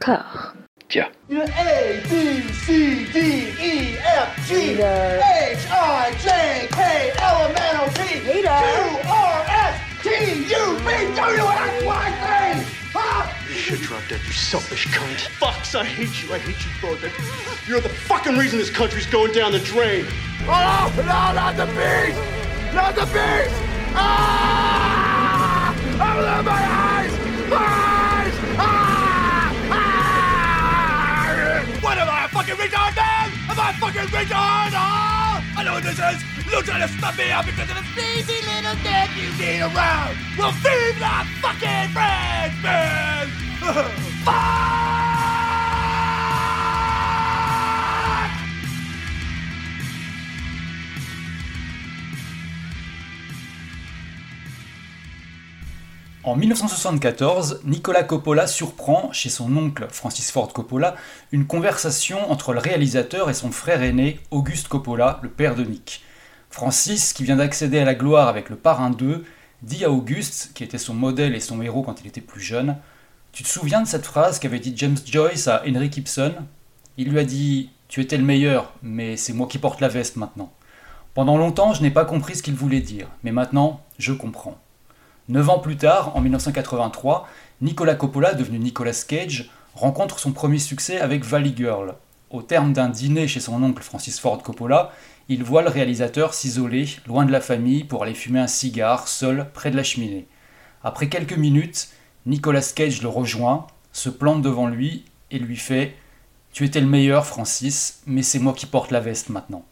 cœur. Tiens. A, B, C, D, E, F, G, H, I, J, K, L, M, N, O, P, Q, R, S, T, U, V, W, X, Y, Z. Huh? You should drop that, you selfish cunt. Fox, I hate you. I hate you both. You're the fucking reason this country's going down the drain. Oh, no, not the beast! Not the beast! Ah! Open my eyes! Eyes! A fucking retard? Oh! I know what this is! You're trying to stop me out because of the sneezy little dick you need around! Well, feed my fucking friends, man! Fuck! En 1974, Nicolas Coppola surprend, chez son oncle Francis Ford Coppola, une conversation entre le réalisateur et son frère aîné, Auguste Coppola, le père de Nick. Francis, qui vient d'accéder à la gloire avec le Parrain 2, dit à Auguste, qui était son modèle et son héros quand il était plus jeune, Tu te souviens de cette phrase qu'avait dit James Joyce à Henry Gibson? Il lui a dit Tu étais le meilleur, mais c'est moi qui porte la veste maintenant. Pendant longtemps, je n'ai pas compris ce qu'il voulait dire, mais maintenant, je comprends. Neuf ans plus tard, en 1983, Nicolas Coppola, devenu Nicolas Cage, rencontre son premier succès avec Valley Girl. Au terme d'un dîner chez son oncle Francis Ford Coppola, il voit le réalisateur s'isoler, loin de la famille, pour aller fumer un cigare, seul, près de la cheminée. Après quelques minutes, Nicolas Cage le rejoint, se plante devant lui et lui fait Tu étais le meilleur, Francis, mais c'est moi qui porte la veste maintenant.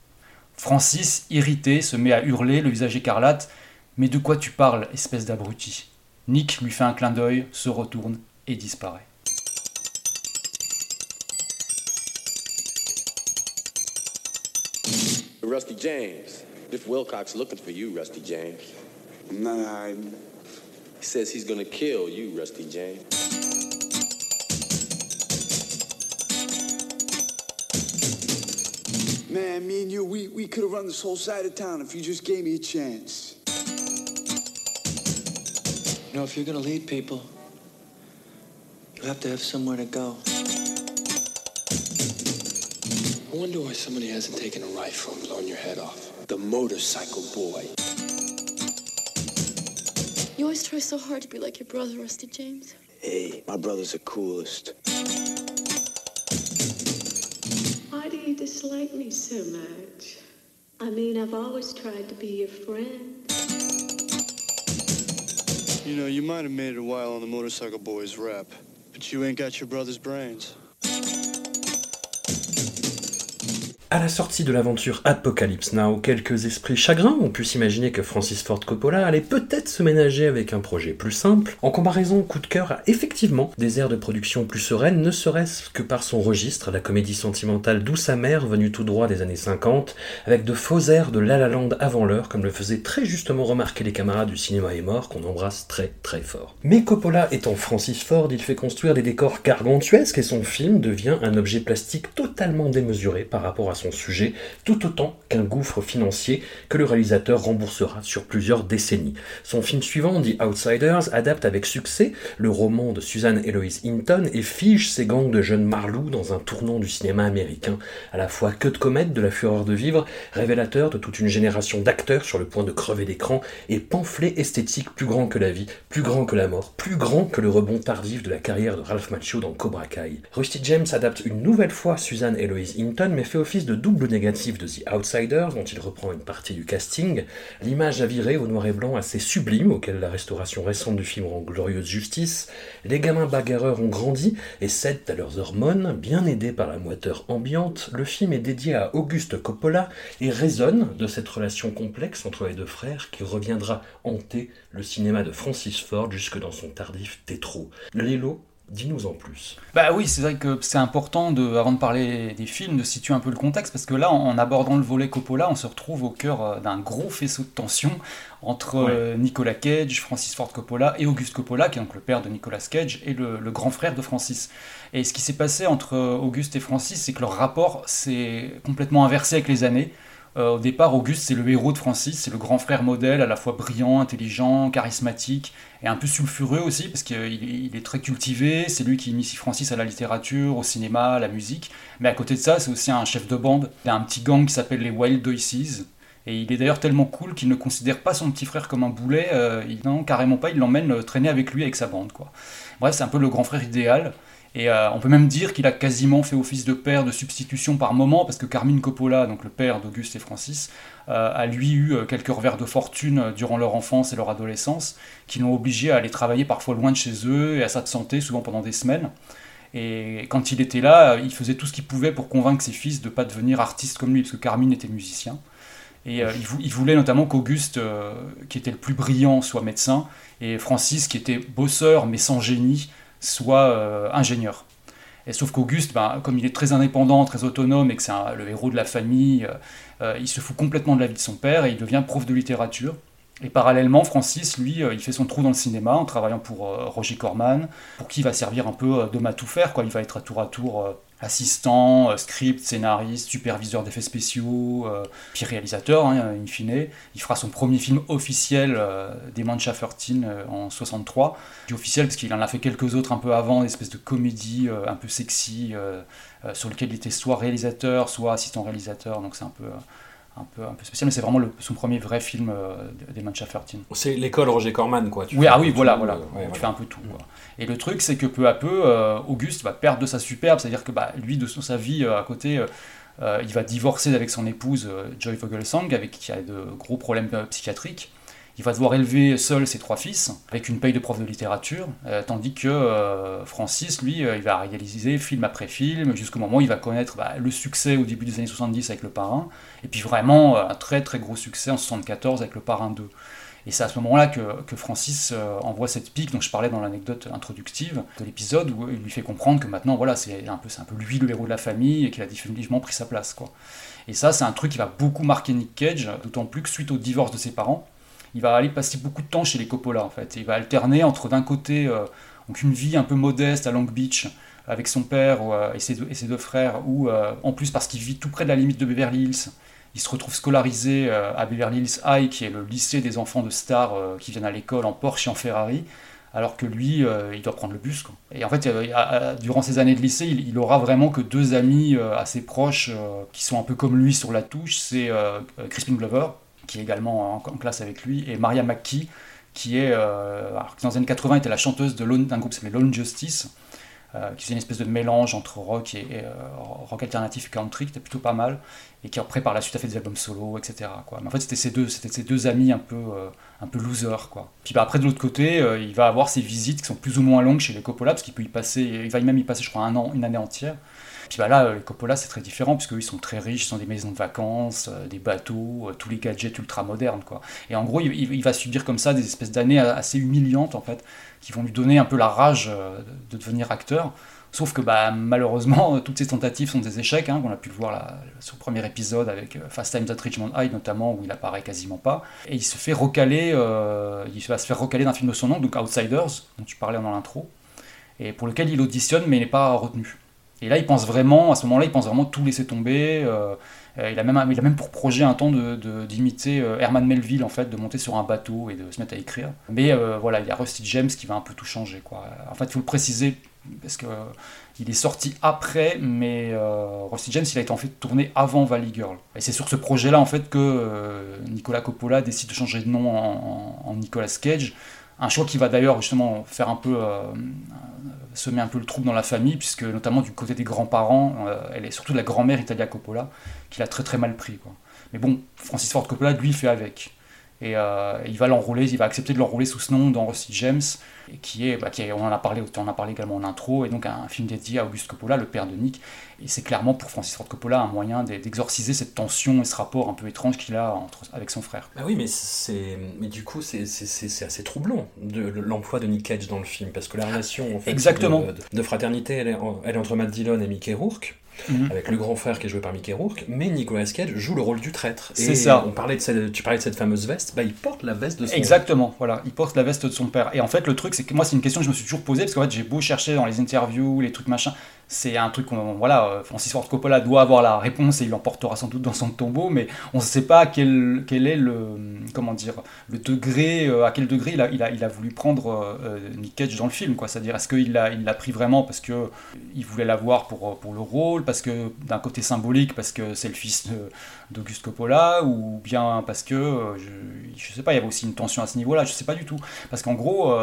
Francis, irrité, se met à hurler, le visage écarlate. Mais de quoi tu parles, espèce d'abruti? Nick lui fait un clin d'œil, se retourne et disparaît. Rusty James. Biff Wilcox looking for you, Rusty James. I'm not hiding. He says he's gonna kill you, Rusty James. Man, me and you, we, we could have run this whole side of town if you just gave me a chance. You know, if you're gonna lead people, you have to have somewhere to go. I wonder why somebody hasn't taken a rifle and blown your head off. The motorcycle boy. You always try so hard to be like your brother, Rusty James. Hey, my brother's the coolest. Why do you dislike me so much? I mean, I've always tried to be your friend. You know, you might have made it a while on the Motorcycle Boys rep, but you ain't got your brother's brains. À la sortie de l'aventure Apocalypse Now, quelques esprits chagrins ont pu s'imaginer que Francis Ford Coppola allait peut-être se ménager avec un projet plus simple. En comparaison, Coup de cœur a effectivement des airs de production plus sereines, ne serait-ce que par son registre, la comédie sentimentale douce amère venue tout droit des années 50, avec de faux airs de La La Land avant l'heure, comme le faisaient très justement remarquer les camarades du cinéma est mort, qu'on embrasse très très fort. Mais Coppola étant Francis Ford, il fait construire des décors gargantuesques et son film devient un objet plastique totalement démesuré par rapport à son sujet, tout autant qu'un gouffre financier que le réalisateur remboursera sur plusieurs décennies. Son film suivant, The Outsiders, adapte avec succès le roman de Susan Eloise Hinton et fige ces gangs de jeunes marlous dans un tournant du cinéma américain, à la fois que de comète de la fureur de vivre, révélateur de toute une génération d'acteurs sur le point de crever d'écran, et pamphlet esthétique plus grand que la vie, plus grand que la mort, plus grand que le rebond tardif de la carrière de Ralph Macchio dans Cobra Kai. Rusty James adapte une nouvelle fois Susan Eloise Hinton, mais fait office de double négatif de The Outsiders, dont il reprend une partie du casting, l'image avirée au noir et blanc assez sublime, auquel la restauration récente du film rend glorieuse justice, les gamins bagarreurs ont grandi et cèdent à leurs hormones, bien aidés par la moiteur ambiante, le film est dédié à Auguste Coppola et résonne de cette relation complexe entre les deux frères qui reviendra hanter le cinéma de Francis Ford jusque dans son tardif Tétro. Lélo, Dis-nous en plus. Bah oui, c'est vrai que c'est important, de, avant de parler des films, de situer un peu le contexte, parce que là, en abordant le volet Coppola, on se retrouve au cœur euh, d'un gros faisceau de tension entre Ouais. euh, Nicolas Cage, Francis Ford Coppola et Auguste Coppola, qui est donc le père de Nicolas Cage et le, le grand frère de Francis. Et ce qui s'est passé entre euh, Auguste et Francis, c'est que leur rapport s'est complètement inversé avec les années. Euh, au départ, Auguste, c'est le héros de Francis, c'est le grand frère modèle, à la fois brillant, intelligent, charismatique, et un peu sulfureux aussi, parce qu'il est très cultivé, c'est lui qui initie Francis à la littérature, au cinéma, à la musique, mais à côté de ça, c'est aussi un chef de bande, il a un petit gang qui s'appelle les Wild Doices, et il est d'ailleurs tellement cool qu'il ne considère pas son petit frère comme un boulet, euh, il, non, carrément pas, il l'emmène euh, traîner avec lui, avec sa bande. Quoi. Bref, c'est un peu le grand frère idéal. Et euh, on peut même dire qu'il a quasiment fait office de père de substitution par moment, parce que Carmine Coppola, donc le père d'Auguste et Francis, a lui eu quelques revers de fortune durant leur enfance et leur adolescence, qui l'ont obligé à aller travailler parfois loin de chez eux et à s'absenter, souvent pendant des semaines. Et quand il était là, il faisait tout ce qu'il pouvait pour convaincre ses fils de ne pas devenir artiste comme lui, parce que Carmine était musicien. Et euh, il, voulait notamment qu'Auguste, euh, qui était le plus brillant, soit médecin, et Francis, qui était bosseur mais sans génie, soit euh, ingénieur. Et sauf qu'Auguste, ben, comme il est très indépendant, très autonome, et que c'est le héros de la famille, il se fout complètement de la vie de son père et il devient prof de littérature. Et parallèlement, Francis, lui, il fait son trou dans le cinéma en travaillant pour Roger Corman, pour qui il va servir un peu d'homme à tout faire. Il va être à tour à tour assistant, euh, script, scénariste, superviseur d'effets spéciaux, euh, puis réalisateur, hein, in fine. Il fera son premier film officiel euh, des Mancha 13 en 63. Du officiel parce qu'il en a fait quelques autres un peu avant, des espèces de comédies un peu sexy, sur lesquelles il était soit réalisateur, soit assistant réalisateur, donc c'est un peu un peu, un peu spécial, mais c'est vraiment le, son premier vrai film euh, des Mancha 13. C'est l'école Roger Corman, quoi. Tu oui, ah oui, voilà, voilà. tu fais un peu tout. Et le truc, c'est que peu à peu, euh, Auguste va perdre de sa superbe, c'est-à-dire que bah, lui, de sa vie euh, à côté, il va divorcer avec son épouse Joy Vogelsang, avec qui a de gros problèmes psychiatriques. Il va devoir élever seul ses trois fils, avec une paye de prof de littérature, euh, tandis que euh, Francis, lui, euh, il va réaliser film après film, jusqu'au moment où il va connaître bah, le succès au début des années 70 avec Le Parrain, et puis vraiment un très très gros succès en 74 avec Le Parrain 2. Et c'est à ce moment-là que, Francis envoie cette pique dont je parlais dans l'anecdote introductive de l'épisode, où il lui fait comprendre que maintenant, voilà, c'est un, peu, un peu lui le héros de la famille et qu'il a définitivement pris sa place. Quoi. Et ça, c'est un truc qui va beaucoup marquer Nick Cage, d'autant plus que suite au divorce de ses parents, il va aller passer beaucoup de temps chez les Coppola en fait. il va alterner entre d'un côté euh, donc une vie un peu modeste à Long Beach avec son père euh, et, ses deux, ses frères, ou euh, en plus parce qu'il vit tout près de la limite de Beverly Hills, il se retrouve scolarisé à Beverly Hills High, qui est le lycée des enfants de stars qui viennent à l'école en Porsche et en Ferrari, alors que lui, il doit prendre le bus. Et en fait, durant ces années de lycée, il, il aura vraiment que deux amis assez proches qui sont un peu comme lui sur la touche, c'est Crispin Glover, qui est également en, classe avec lui, et Maria McKee, qui est, euh, qui dans les années 80 était la chanteuse d'un groupe qui s'appelait Lone Justice, euh, qui faisait une espèce de mélange entre rock et, euh, rock alternatif et country, qui était plutôt pas mal, et qui après par la suite a fait des albums solo, etc. Quoi. Mais en fait, c'était ces deux, c'était deux amis un peu, un peu losers, quoi. Puis bah, après de l'autre côté, il va avoir ses visites qui sont plus ou moins longues chez les Coppola, parce qu'il peut y passer, il va même y passer, je crois, un an, une année entière. Puis bah là, les Coppola, c'est très différent, puisque ils sont très riches, ils ont des maisons de vacances, euh, des bateaux, euh, tous les gadgets ultra modernes, quoi. Et en gros, il, va subir comme ça des espèces d'années assez humiliantes, en fait, qui vont lui donner un peu la rage euh, de devenir acteur. Sauf que bah, malheureusement, toutes ces tentatives sont des échecs. Hein, on a pu le voir là, sur le premier épisode avec Fast Times at Richmond High notamment, où il apparaît quasiment pas. Et il se fait recaler, il va se faire recaler d'un film de son nom, donc Outsiders, dont tu parlais dans l'intro, et pour lequel il auditionne mais n'est pas retenu. Et là, il pense vraiment, à ce moment-là, il pense vraiment tout laisser tomber. Euh, euh, il, a même, il a même pour projet un temps d'imiter de, euh, Herman Melville, en fait, de monter sur un bateau et de se mettre à écrire. Mais voilà, il y a Rusty James qui va un peu tout changer. Quoi. En fait, il faut le préciser, parce que il est sorti après, mais Rusty James, il a été en fait tourné avant Valley Girl. Et c'est sur ce projet-là, en fait, que Nicolas Coppola décide de changer de nom en Nicolas Cage. Un choix qui va d'ailleurs justement faire un peu semer un peu le trouble dans la famille, puisque notamment du côté des grands-parents, euh, elle est surtout de la grand-mère Italia Coppola, qui l'a très très mal pris. Mais bon, Francis Ford Coppola, lui, fait avec. Et euh, il va l'enrouler, il va accepter de l'enrouler sous ce nom dans Rusty James, qui est, bah, qui on en a parlé, on en a parlé également en intro, et donc un film dédié à Auguste Coppola, le père de Nick. Et c'est clairement pour Francis Ford Coppola un moyen d'exorciser cette tension et ce rapport un peu étrange qu'il a entre, avec son frère. Bah oui, mais c'est, mais du coup c'est, assez troublant de, l'emploi de Nick Cage dans le film, parce que la relation en fait, Exactement. De, fraternité, elle est, elle est entre Matt Dillon et Mickey Rourke. Mhm. avec le grand frère qui est joué par Mickey Rourke, mais Nicolas Cage joue le rôle du traître. C'est ça. On parlait de cette, tu parlais de cette fameuse veste, bah, il porte la veste de son Exactement, voilà, il porte la veste de son père. Et en fait, le truc, c'est que moi, c'est une question que je me suis toujours posée, parce qu'en fait, j'ai beau chercher dans les interviews, les trucs machin, c'est un truc qu'on voilà euh, Francis Ford Coppola doit avoir la réponse et il l'emportera sans doute dans son tombeau mais on ne sait pas quel, quel est le comment dire le degré euh, à quel degré il a, il a, il a voulu prendre euh, Nick Cage dans le film quoi c'est-à-dire est-ce qu'il l'a il l'a pris vraiment parce que il voulait l'avoir pour pour le rôle parce que d'un côté symbolique parce que c'est le fils d'Auguste Coppola ou bien parce que je, je sais pas il y avait aussi une tension à ce niveau-là je sais pas du tout parce qu'en gros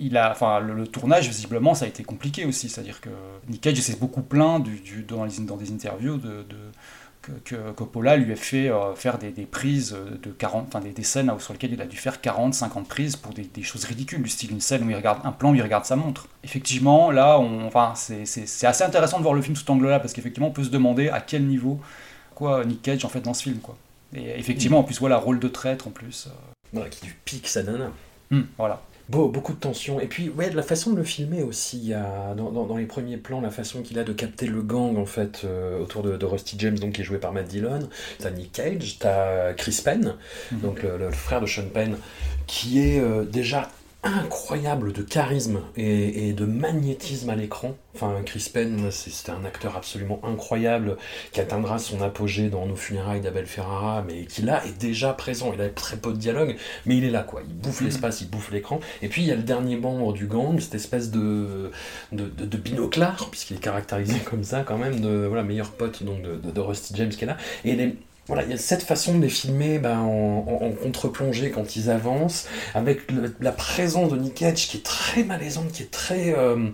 il a, enfin, le, tournage, visiblement, ça a été compliqué aussi. C'est-à-dire que Nick Cage s'est beaucoup plaint du, du, dans, les, dans des interviews de, que, Coppola lui a fait euh, faire des, prises de 40, enfin, des, des, scènes sur lesquelles il a dû faire 40, 50 prises pour des, choses ridicules, du style une scène où il regarde un plan où il regarde sa montre. Effectivement, là, on, enfin, c'est assez intéressant de voir le film sous cet angle-là, parce qu'effectivement, on peut se demander à quel niveau quoi Nick Cage en fait dans ce film, quoi. Et effectivement, en plus, voilà, rôle de traître en plus. Euh... qui lui pique sa nana. Hum, voilà. Beau, beaucoup de tension. Et puis, ouais, la façon de le filmer aussi, dans, dans, les premiers plans, la façon qu'il a de capter le gang, en fait, euh, autour de, de, Rusty James, donc, qui est joué par Matt Dillon. T'as Nick Cage, t'as Chris Penn, mhm. donc le, frère de Sean Penn, qui est euh, déjà incroyable de charisme et, de magnétisme à l'écran. Enfin, Chris Penn, c'est un acteur absolument incroyable qui atteindra son apogée dans Nos funérailles d'Abel Ferrara, mais qui là est déjà présent. Il a très peu de dialogue, mais il est là, quoi. Il bouffe mm-hmm. l'espace, il bouffe l'écran. Et puis il y a le dernier membre du gang, cette espèce de, de, de, binoclard, puisqu'il est caractérisé comme ça, quand même, de voilà, meilleur pote donc de, de, Rusty James qui est là. Et les, voilà, il y a cette façon de les filmer ben, en, contre-plongée quand ils avancent, avec la présence de Nick Cage qui est très malaisante, qui est très euh,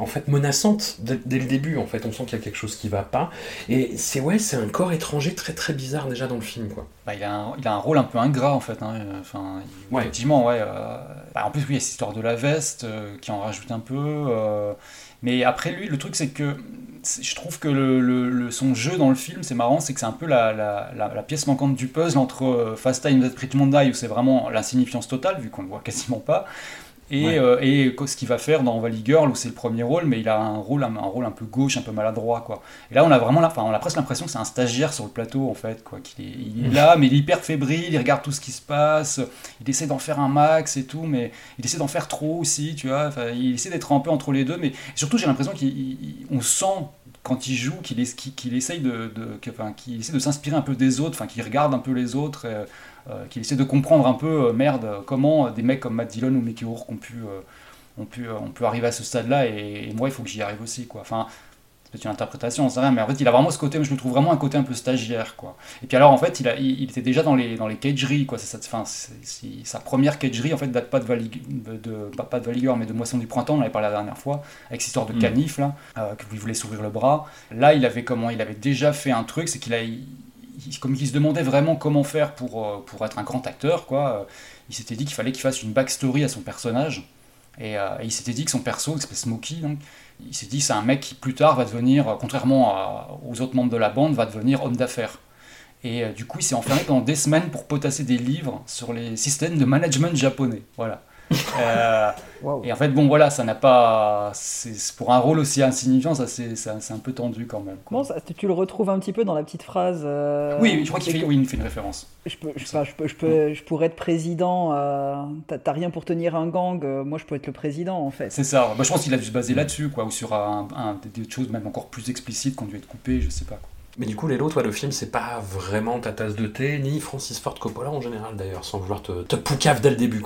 en fait menaçante dès, le début. En fait, on sent qu'il y a quelque chose qui va pas. Et c'est ouais, c'est un corps étranger très très bizarre déjà dans le film, quoi. Bah, il, a un, il a un rôle un peu ingrat en fait. Hein. Enfin, effectivement, ouais. Euh, bah, en plus, oui, il y a cette histoire de la veste euh, qui en rajoute un peu. Mais après lui, le truc c'est que je trouve que son jeu dans le film, c'est marrant, c'est que c'est un peu la, pièce manquante du puzzle entre euh, Fast Time at Richmond Die, où c'est vraiment l'insignifiance totale, vu qu'on le voit quasiment pas, et, euh, et, ce qu'il va faire dans Valley Girl où c'est le premier rôle mais il a un rôle un, rôle un peu gauche un peu maladroit quoi. Et là on a vraiment enfin on a presque l'impression que c'est un stagiaire sur le plateau en fait quoi qu'il est, il est là mais il est hyper fébrile il regarde tout ce qui se passe il essaie d'en faire un max et tout mais il essaie d'en faire trop aussi tu vois il essaie d'être un peu entre les deux mais surtout j'ai l'impression qu'on sent quand il joue qu'il qu'il essaye de, de enfin, qu'il essaie de s'inspirer un peu des autres enfin qu'il regarde un peu les autres euh, qu'il essaie de comprendre un peu, euh, merde, comment des mecs comme Matt Dillon ou Mickey Rourke ont pu, euh, ont pu, on peut arriver à ce stade-là, et, moi, il faut que j'y arrive aussi, quoi. Enfin, c'est une interprétation, on sait rien, mais en fait, il a vraiment ce côté, je le trouve vraiment un côté un peu stagiaire, quoi. Et puis alors, en fait, il, a, il, était déjà dans les, dans les cageries, quoi. C'est, enfin, sa première cagerie, en fait, date pas de, de, pas de Valigueur, mais de Moisson du Printemps, on en avait parlé la dernière fois, avec cette histoire de mm. canif, là, que vous voulez s'ouvrir le bras. Là, il avait comment Il avait déjà fait un truc, c'est qu'il a comme il se demandait vraiment comment faire pour, euh, pour être un grand acteur, quoi, euh, il s'était dit qu'il fallait qu'il fasse une backstory à son personnage. Et, euh, il s'était dit que son perso, s'appelle Smokey, donc, il s'est dit c'est un mec qui plus tard va devenir, contrairement aux autres membres de la bande, va devenir homme d'affaires. Et du coup, il s'est enfermé pendant des semaines pour potasser des livres sur les systèmes de management japonais. Voilà. Euh, et en fait, bon, voilà, ça n'a pas. Pour un rôle aussi insignifiant, ça c'est un peu tendu quand même. Bon, ça, tu le retrouves un petit peu dans la petite phrase. Euh, oui, je crois qu'il fait, oui, il fait une référence. Je, peux, je, je, peux, je, pourrais être président, euh, t'as rien pour tenir un gang, moi je peux être le président en fait. C'est ça, bah, je pense qu'il a dû se baser là-dessus, quoi, ou sur un, des choses même encore plus explicites qu'on dû être coupées, je sais pas. Quoi. Mais du coup, Lélo, toi, le film, c'est pas vraiment ta tasse de thé, ni Francis Ford Coppola en général d'ailleurs, sans vouloir te, te dès le début.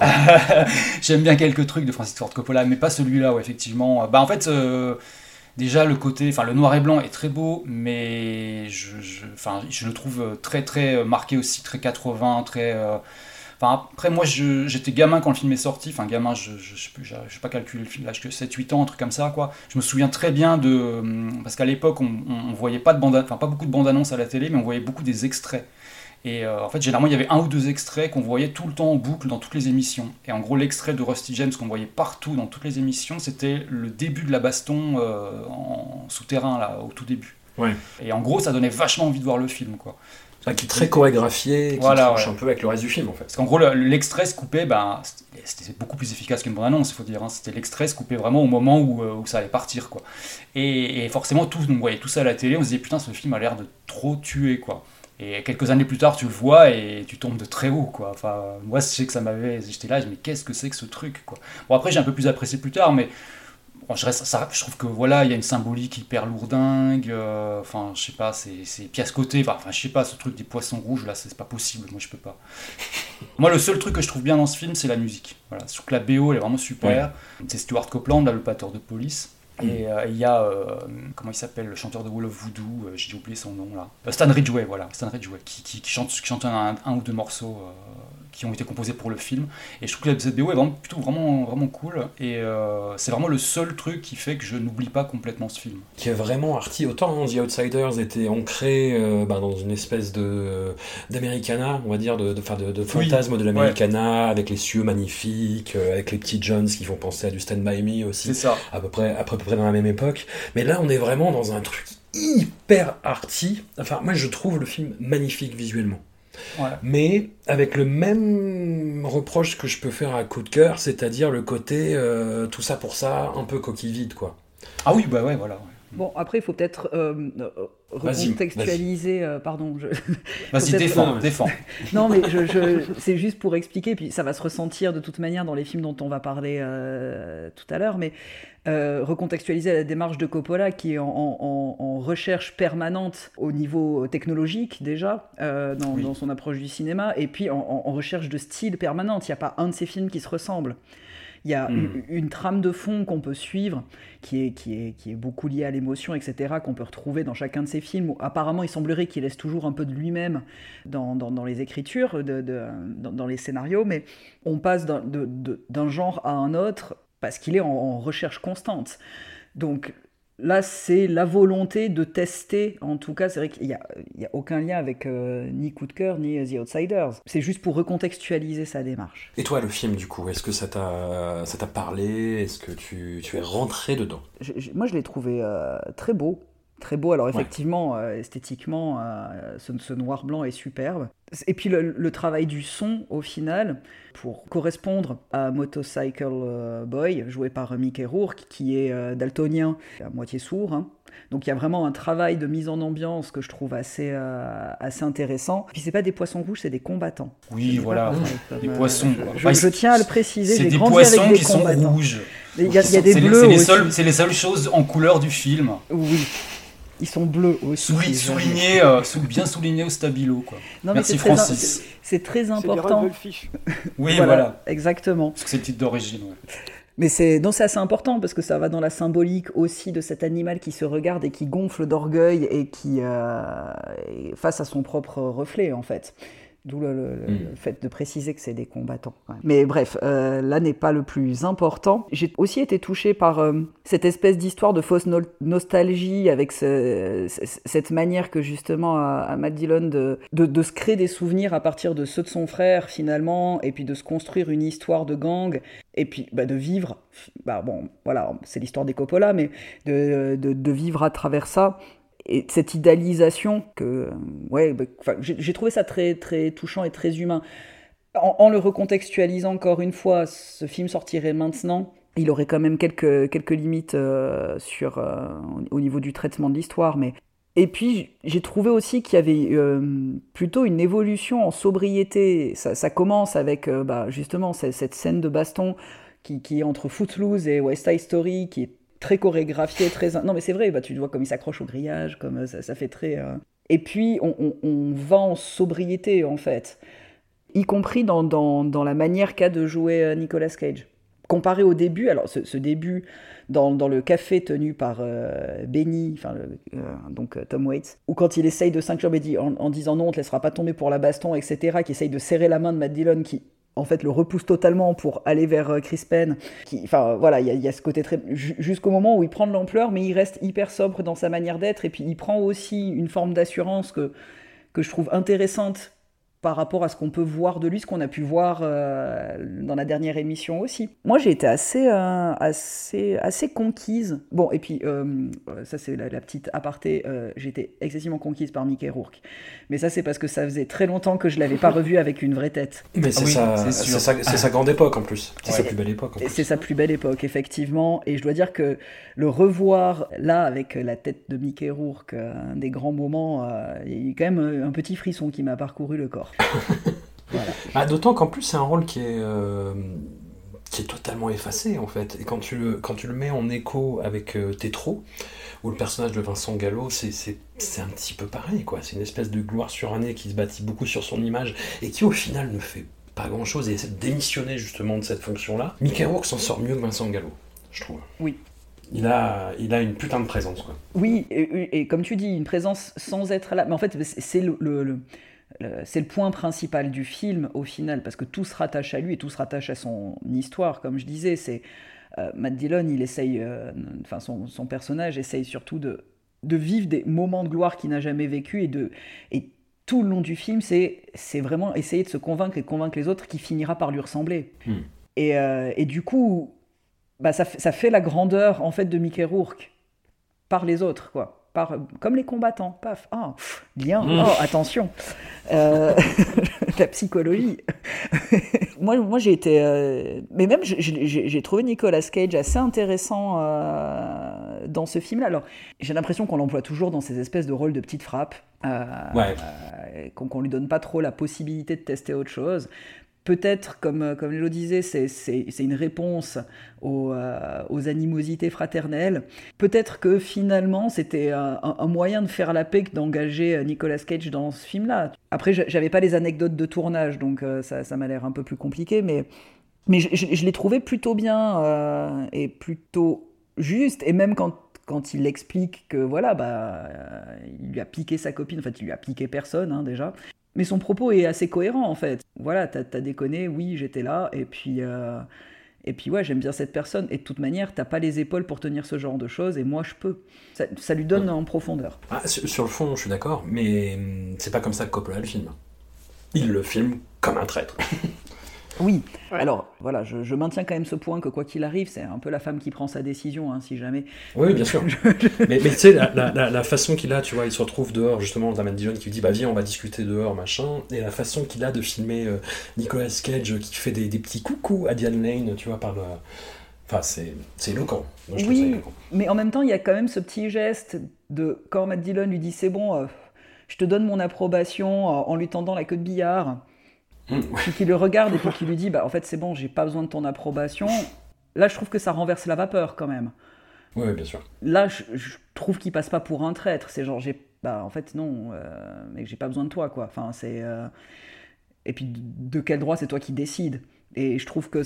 J'aime bien quelques trucs de Francis Ford Coppola, mais pas celui-là, effectivement. Bah, en fait, euh, déjà, le côté, enfin, le noir et blanc est très beau, mais je le trouve très, très marqué aussi, très 80, très. Euh, après, moi, j'étais gamin quand le film est sorti. Enfin, gamin, je ne vais pas calculer le film, l'âge que 7-8 ans, un truc comme ça, quoi. Je me souviens très bien de. Hum, parce qu'à l'époque, on, ne voyait pas, de bande, enfin, pas beaucoup de bandes annonces à la télé, mais on voyait beaucoup des extraits. Et euh, en fait, généralement, il y avait un ou deux extraits qu'on voyait tout le temps en boucle dans toutes les émissions. Et en gros, l'extrait de Rusty James qu'on voyait partout dans toutes les émissions, c'était le début de la baston euh, en souterrain, là, au tout début. Ouais. Et en gros, ça donnait vachement envie de voir le film, quoi qui est très chorégraphié, qui voilà, un peu avec le reste du film en fait. Parce qu'en gros, l'extrait se coupait, ben, c'était beaucoup plus efficace qu'une bande-annonce, il faut dire. Hein. C'était l'extrait se coupait vraiment au moment où, euh, où, ça allait partir. quoi. Et, forcément, tout, on voyait tout ça à la télé, on se disait putain, ce film a l'air de trop tuer. quoi. Et quelques années plus tard, tu le vois et tu tombes de très haut, quoi. Enfin, moi, je sais que ça m'avait. J'étais là, mais qu'est-ce que c'est que ce truc, quoi. Bon, après, j'ai un peu plus apprécié plus tard, mais Bon, je, reste, ça, je trouve que voilà, il y a une symbolique hyper lourdingue. euh, Enfin, je sais pas, c'est côté. Enfin, je sais pas, ce truc des poissons rouges là, c'est pas possible. Moi, je peux pas. Moi, le seul truc que je trouve bien dans ce film, c'est la musique. Voilà, je trouve que la BO elle est vraiment super. C'est Stuart Copeland, là, le pateur de police. Et euh, il y a, euh, comment il s'appelle, le chanteur de Wall of Voodoo, euh, j'ai oublié son nom là. Stan Ridgway, voilà, Stan Ridgway, qui, qui, qui chante, qui chante un, un ou deux morceaux qui ont été composés pour le film. Et je trouve que la cette BO est vraiment, plutôt vraiment, vraiment cool. Et euh, c'est vraiment le seul truc qui fait que je n'oublie pas complètement ce film. qui est vraiment arty. Autant hein, The Outsiders était ancré euh, bah, dans une espèce de d'Americana, on va dire, de, de, de, de fantasme de l'Americana, avec les cieux magnifiques, euh, avec les petits Jones qui font penser à du Stand By Me aussi. C'est ça. À peu près, à peu près dans la même époque. Mais là, on est vraiment dans un truc hyper arty. Enfin, moi, je trouve le film magnifique visuellement. Ouais. Mais avec le même reproche que je peux faire à coup de cœur, c'est-à-dire le côté euh, tout ça pour ça, un peu coquille vide, quoi. Ah oui, bah ouais, voilà. Bon, après, il faut peut-être euh, euh, recontextualiser. euh, pardon. je- Vas-y, défends, défends. Non, mais je, je- c'est juste pour expliquer, puis ça va se ressentir de toute manière dans les films dont on va parler euh, tout à l'heure, mais recontextualiser la démarche de Coppola qui est en, en- en recherche permanente au niveau technologique déjà, dans, Oui. dans son approche du cinéma, et puis en, en- recherche de style permanente. Il n'y a pas un de ces films qui se ressemble. Il y a Mm. une, une trame de fond qu'on peut suivre, qui est, qui est, qui est beaucoup liée à l'émotion, etc., qu'on peut retrouver dans chacun de ces films. Où apparemment, il semblerait qu'il laisse toujours un peu de lui-même dans, dans, dans les écritures, de, de- dans, dans les scénarios, mais on passe d'un genre à un autre parce qu'il est en, en recherche constante. Donc là, c'est la volonté de tester, en tout cas, c'est vrai qu'il n'y a, aucun lien avec euh, ni Coup de cœur, ni euh, The Outsiders. C'est juste pour recontextualiser sa démarche. Et toi, le film, du coup, est-ce que ça t'a ça t'a parlé? Est-ce que tu, tu es rentré dedans? Je- je- moi, je l'ai trouvé euh, très beau. Très beau. Alors, effectivement, euh, esthétiquement, euh, ce, ce noir-blanc est superbe. Et puis, le, le travail du son, au final, pour correspondre à Motorcycle euh, Boy, joué par Mickey Rourke, qui est euh, daltonien, à moitié sourd. hein. Donc, il y a vraiment un travail de mise en ambiance que je trouve assez, assez intéressant. Puis, c'est pas des poissons rouges, c'est des combattants. Oui, voilà, des poissons. Je, tiens à le préciser, C'est j'ai des grandi poissons avec des qui sont rouges. Il y a, il y a des bleus c'est les les seules choses en couleur du film. Oui. Ils sont bleus aussi. Souligné, euh, sou- bien souligné au stabilo. Quoi. Non, mais Merci c'est très, Francis. c'est- très des important. Oui, voilà. Exactement. Parce que c'est le titre d'origine. ouais. Mais c'est non, c'est assez important parce que ça va dans la symbolique aussi de cet animal qui se regarde et qui gonfle d'orgueil et qui euh, est face à son propre reflet en fait. D'où le, le- le- Mm. le fait de préciser que c'est des combattants. ouais. Mais bref, euh, là n'est pas le plus important. J'ai aussi été touché par euh, cette espèce d'histoire de fausse no- nostalgie avec ce- cette manière que justement a, a Matt Dillon de, de, de se créer des souvenirs à partir de ceux de son frère finalement et puis de se construire une histoire de gang et puis bah, de vivre. Bah, bon, voilà, c'est l'histoire des Coppola, mais de, de, de vivre à travers ça et cette idéalisation que euh, ouais bah, j'ai trouvé ça très très touchant et très humain. En, le recontextualisant encore une fois ce film sortirait maintenant il aurait quand même quelques quelques limites euh, sur euh, au au niveau du traitement de l'histoire mais et puis j'ai trouvé aussi qu'il y avait plutôt une évolution en sobriété. Ça, commence avec bah, justement cette, scène de baston qui, qui est entre Footloose et West Side Story qui très chorégraphié, très... Non mais c'est vrai, bah, tu vois comme il s'accroche au grillage, comme euh, ça, ça fait très... euh, Et puis on, on- va en sobriété en fait, y compris dans, dans, la manière qu'a de jouer euh, Nicolas Cage. Comparé au début, alors ce, début dans, dans le café tenu par Benny, enfin donc Tom Waits, ou quand il essaye de s'inclure en, en disant non, on te laissera pas tomber pour la baston, etc., qui essaye de serrer la main de Matt Dillon, qui en fait le repousse totalement pour aller vers euh, Chris Penn. Qui, enfin voilà, il y, a- ce côté très ju- jusqu'au moment où il prend de l'ampleur, mais il reste hyper sobre dans sa manière d'être, et puis il prend aussi une forme d'assurance que que je trouve intéressante par rapport à ce qu'on peut voir de lui, ce qu'on a pu voir euh, dans la dernière émission aussi. Moi, j'ai été assez, euh, assez, assez conquise. Bon, et puis, euh, ça c'est la, la petite aparté, euh, j'étais excessivement conquise par Mickey Rourke. Mais ça, c'est parce que ça faisait très longtemps que je l'avais pas revu avec une vraie tête. Mais c'est oui, sa, c'est sa, grande époque en plus. C'est Ouais. sa plus belle époque. En Et plus. C'est sa plus belle époque, effectivement. Et je dois dire que le revoir là, avec la tête de Mickey Rourke, un des grands moments, euh, il y a eu quand même un petit frisson qui m'a parcouru le corps. Bah, D'autant qu'en plus, c'est un rôle qui est, euh, qui est totalement effacé en fait. Et quand tu le, quand tu le mets en écho avec euh, Tétro, où le personnage de Vincent Gallo, c'est un petit peu pareil, quoi. C'est une espèce de gloire surannée qui se bâtit beaucoup sur son image et qui au final ne fait pas grand chose et essaie de démissionner justement de cette fonction-là. Mickey Rourke s'en sort mieux que Vincent Gallo, je trouve. Oui. Il a, il a une putain de présence, quoi. Oui, et, et comme tu dis, une présence sans être là. Mais en fait, c'est le, le, le c'est le point principal du film au final, parce que tout se rattache à lui et tout se rattache à son histoire, comme je disais. C'est euh, Matt Dillon, il essaye, euh, enfin son, son, personnage essaye surtout de, de vivre des moments de gloire qu'il n'a jamais vécu et de et tout le long du film, c'est c'est vraiment essayer de se convaincre et de convaincre les autres qu'il finira par lui ressembler. Hmm. Et, euh, et, du coup, bah, ça, ça, fait la grandeur en fait de Mickey Rourke par les autres, quoi par, comme les combattants. Paf, ah, bien, Mmh. oh, attention. Euh, la psychologie. moi, moi j'ai été. euh, mais même, j'ai- trouvé Nicolas Cage assez intéressant euh, dans ce film-là. Alors, j'ai l'impression qu'on l'emploie toujours dans ces espèces de rôles de petite frappe. euh, Ouais. qu'on qu'on lui donne pas trop la possibilité de tester autre chose. Peut-être, comme, euh, comme Lélo disait, c'est- une réponse aux, euh, aux animosités fraternelles. Peut-être que finalement, c'était un, moyen de faire la paix que d'engager euh, Nicolas Cage dans ce film-là. Après, j'avais pas les anecdotes de tournage, donc ça, m'a l'air un peu plus compliqué, mais, mais je, je- je l'ai trouvé plutôt bien et plutôt juste. Et même quand, quand il explique que voilà, bah, il lui a piqué sa copine, en fait, il lui a piqué personne hein, déjà. Mais son propos est assez cohérent en fait. Voilà, t'as as déconné, oui, j'étais là, et puis, euh, et puis ouais, j'aime bien cette personne. Et de toute manière, t'as pas les épaules pour tenir ce genre de choses, et moi je peux. Ça, ça lui donne en profondeur. Ah, sur, sur le fond, je suis d'accord, mais hum, c'est pas comme ça que Coppola le filme. Il le filme comme un traître. Oui, alors voilà, je, je maintiens quand même ce point que quoi qu'il arrive, c'est un peu la femme qui prend sa décision, hein, si jamais. Oui, bien sûr. mais, mais tu sais, la, la- la- la façon qu'il a, tu vois, il se retrouve dehors, justement, Damon Dillon qui lui dit, bah viens, on va discuter dehors, machin. Et la façon qu'il a de filmer euh, Nicolas Cage qui fait des, des petits coucous à Diane Lane, tu vois, par le... Enfin, c'est c'est éloquent. Moi, je Oui, éloquent. mais en même temps, il y a quand même ce petit geste de quand Matt Dillon lui dit c'est bon, euh, je te donne mon approbation euh, en lui tendant la queue de billard, Puis qu'il le regarde et puis qu'il lui dit bah en fait c'est bon, j'ai pas besoin de ton approbation. Là, je trouve que ça renverse la vapeur quand même. Oui, oui, bien sûr. Là, je, je trouve qu'il passe pas pour un traître. C'est genre j'ai bah en fait non, euh, mais j'ai pas besoin de toi quoi. Enfin c'est euh, et puis de, quel droit c'est toi qui décides. Et je trouve que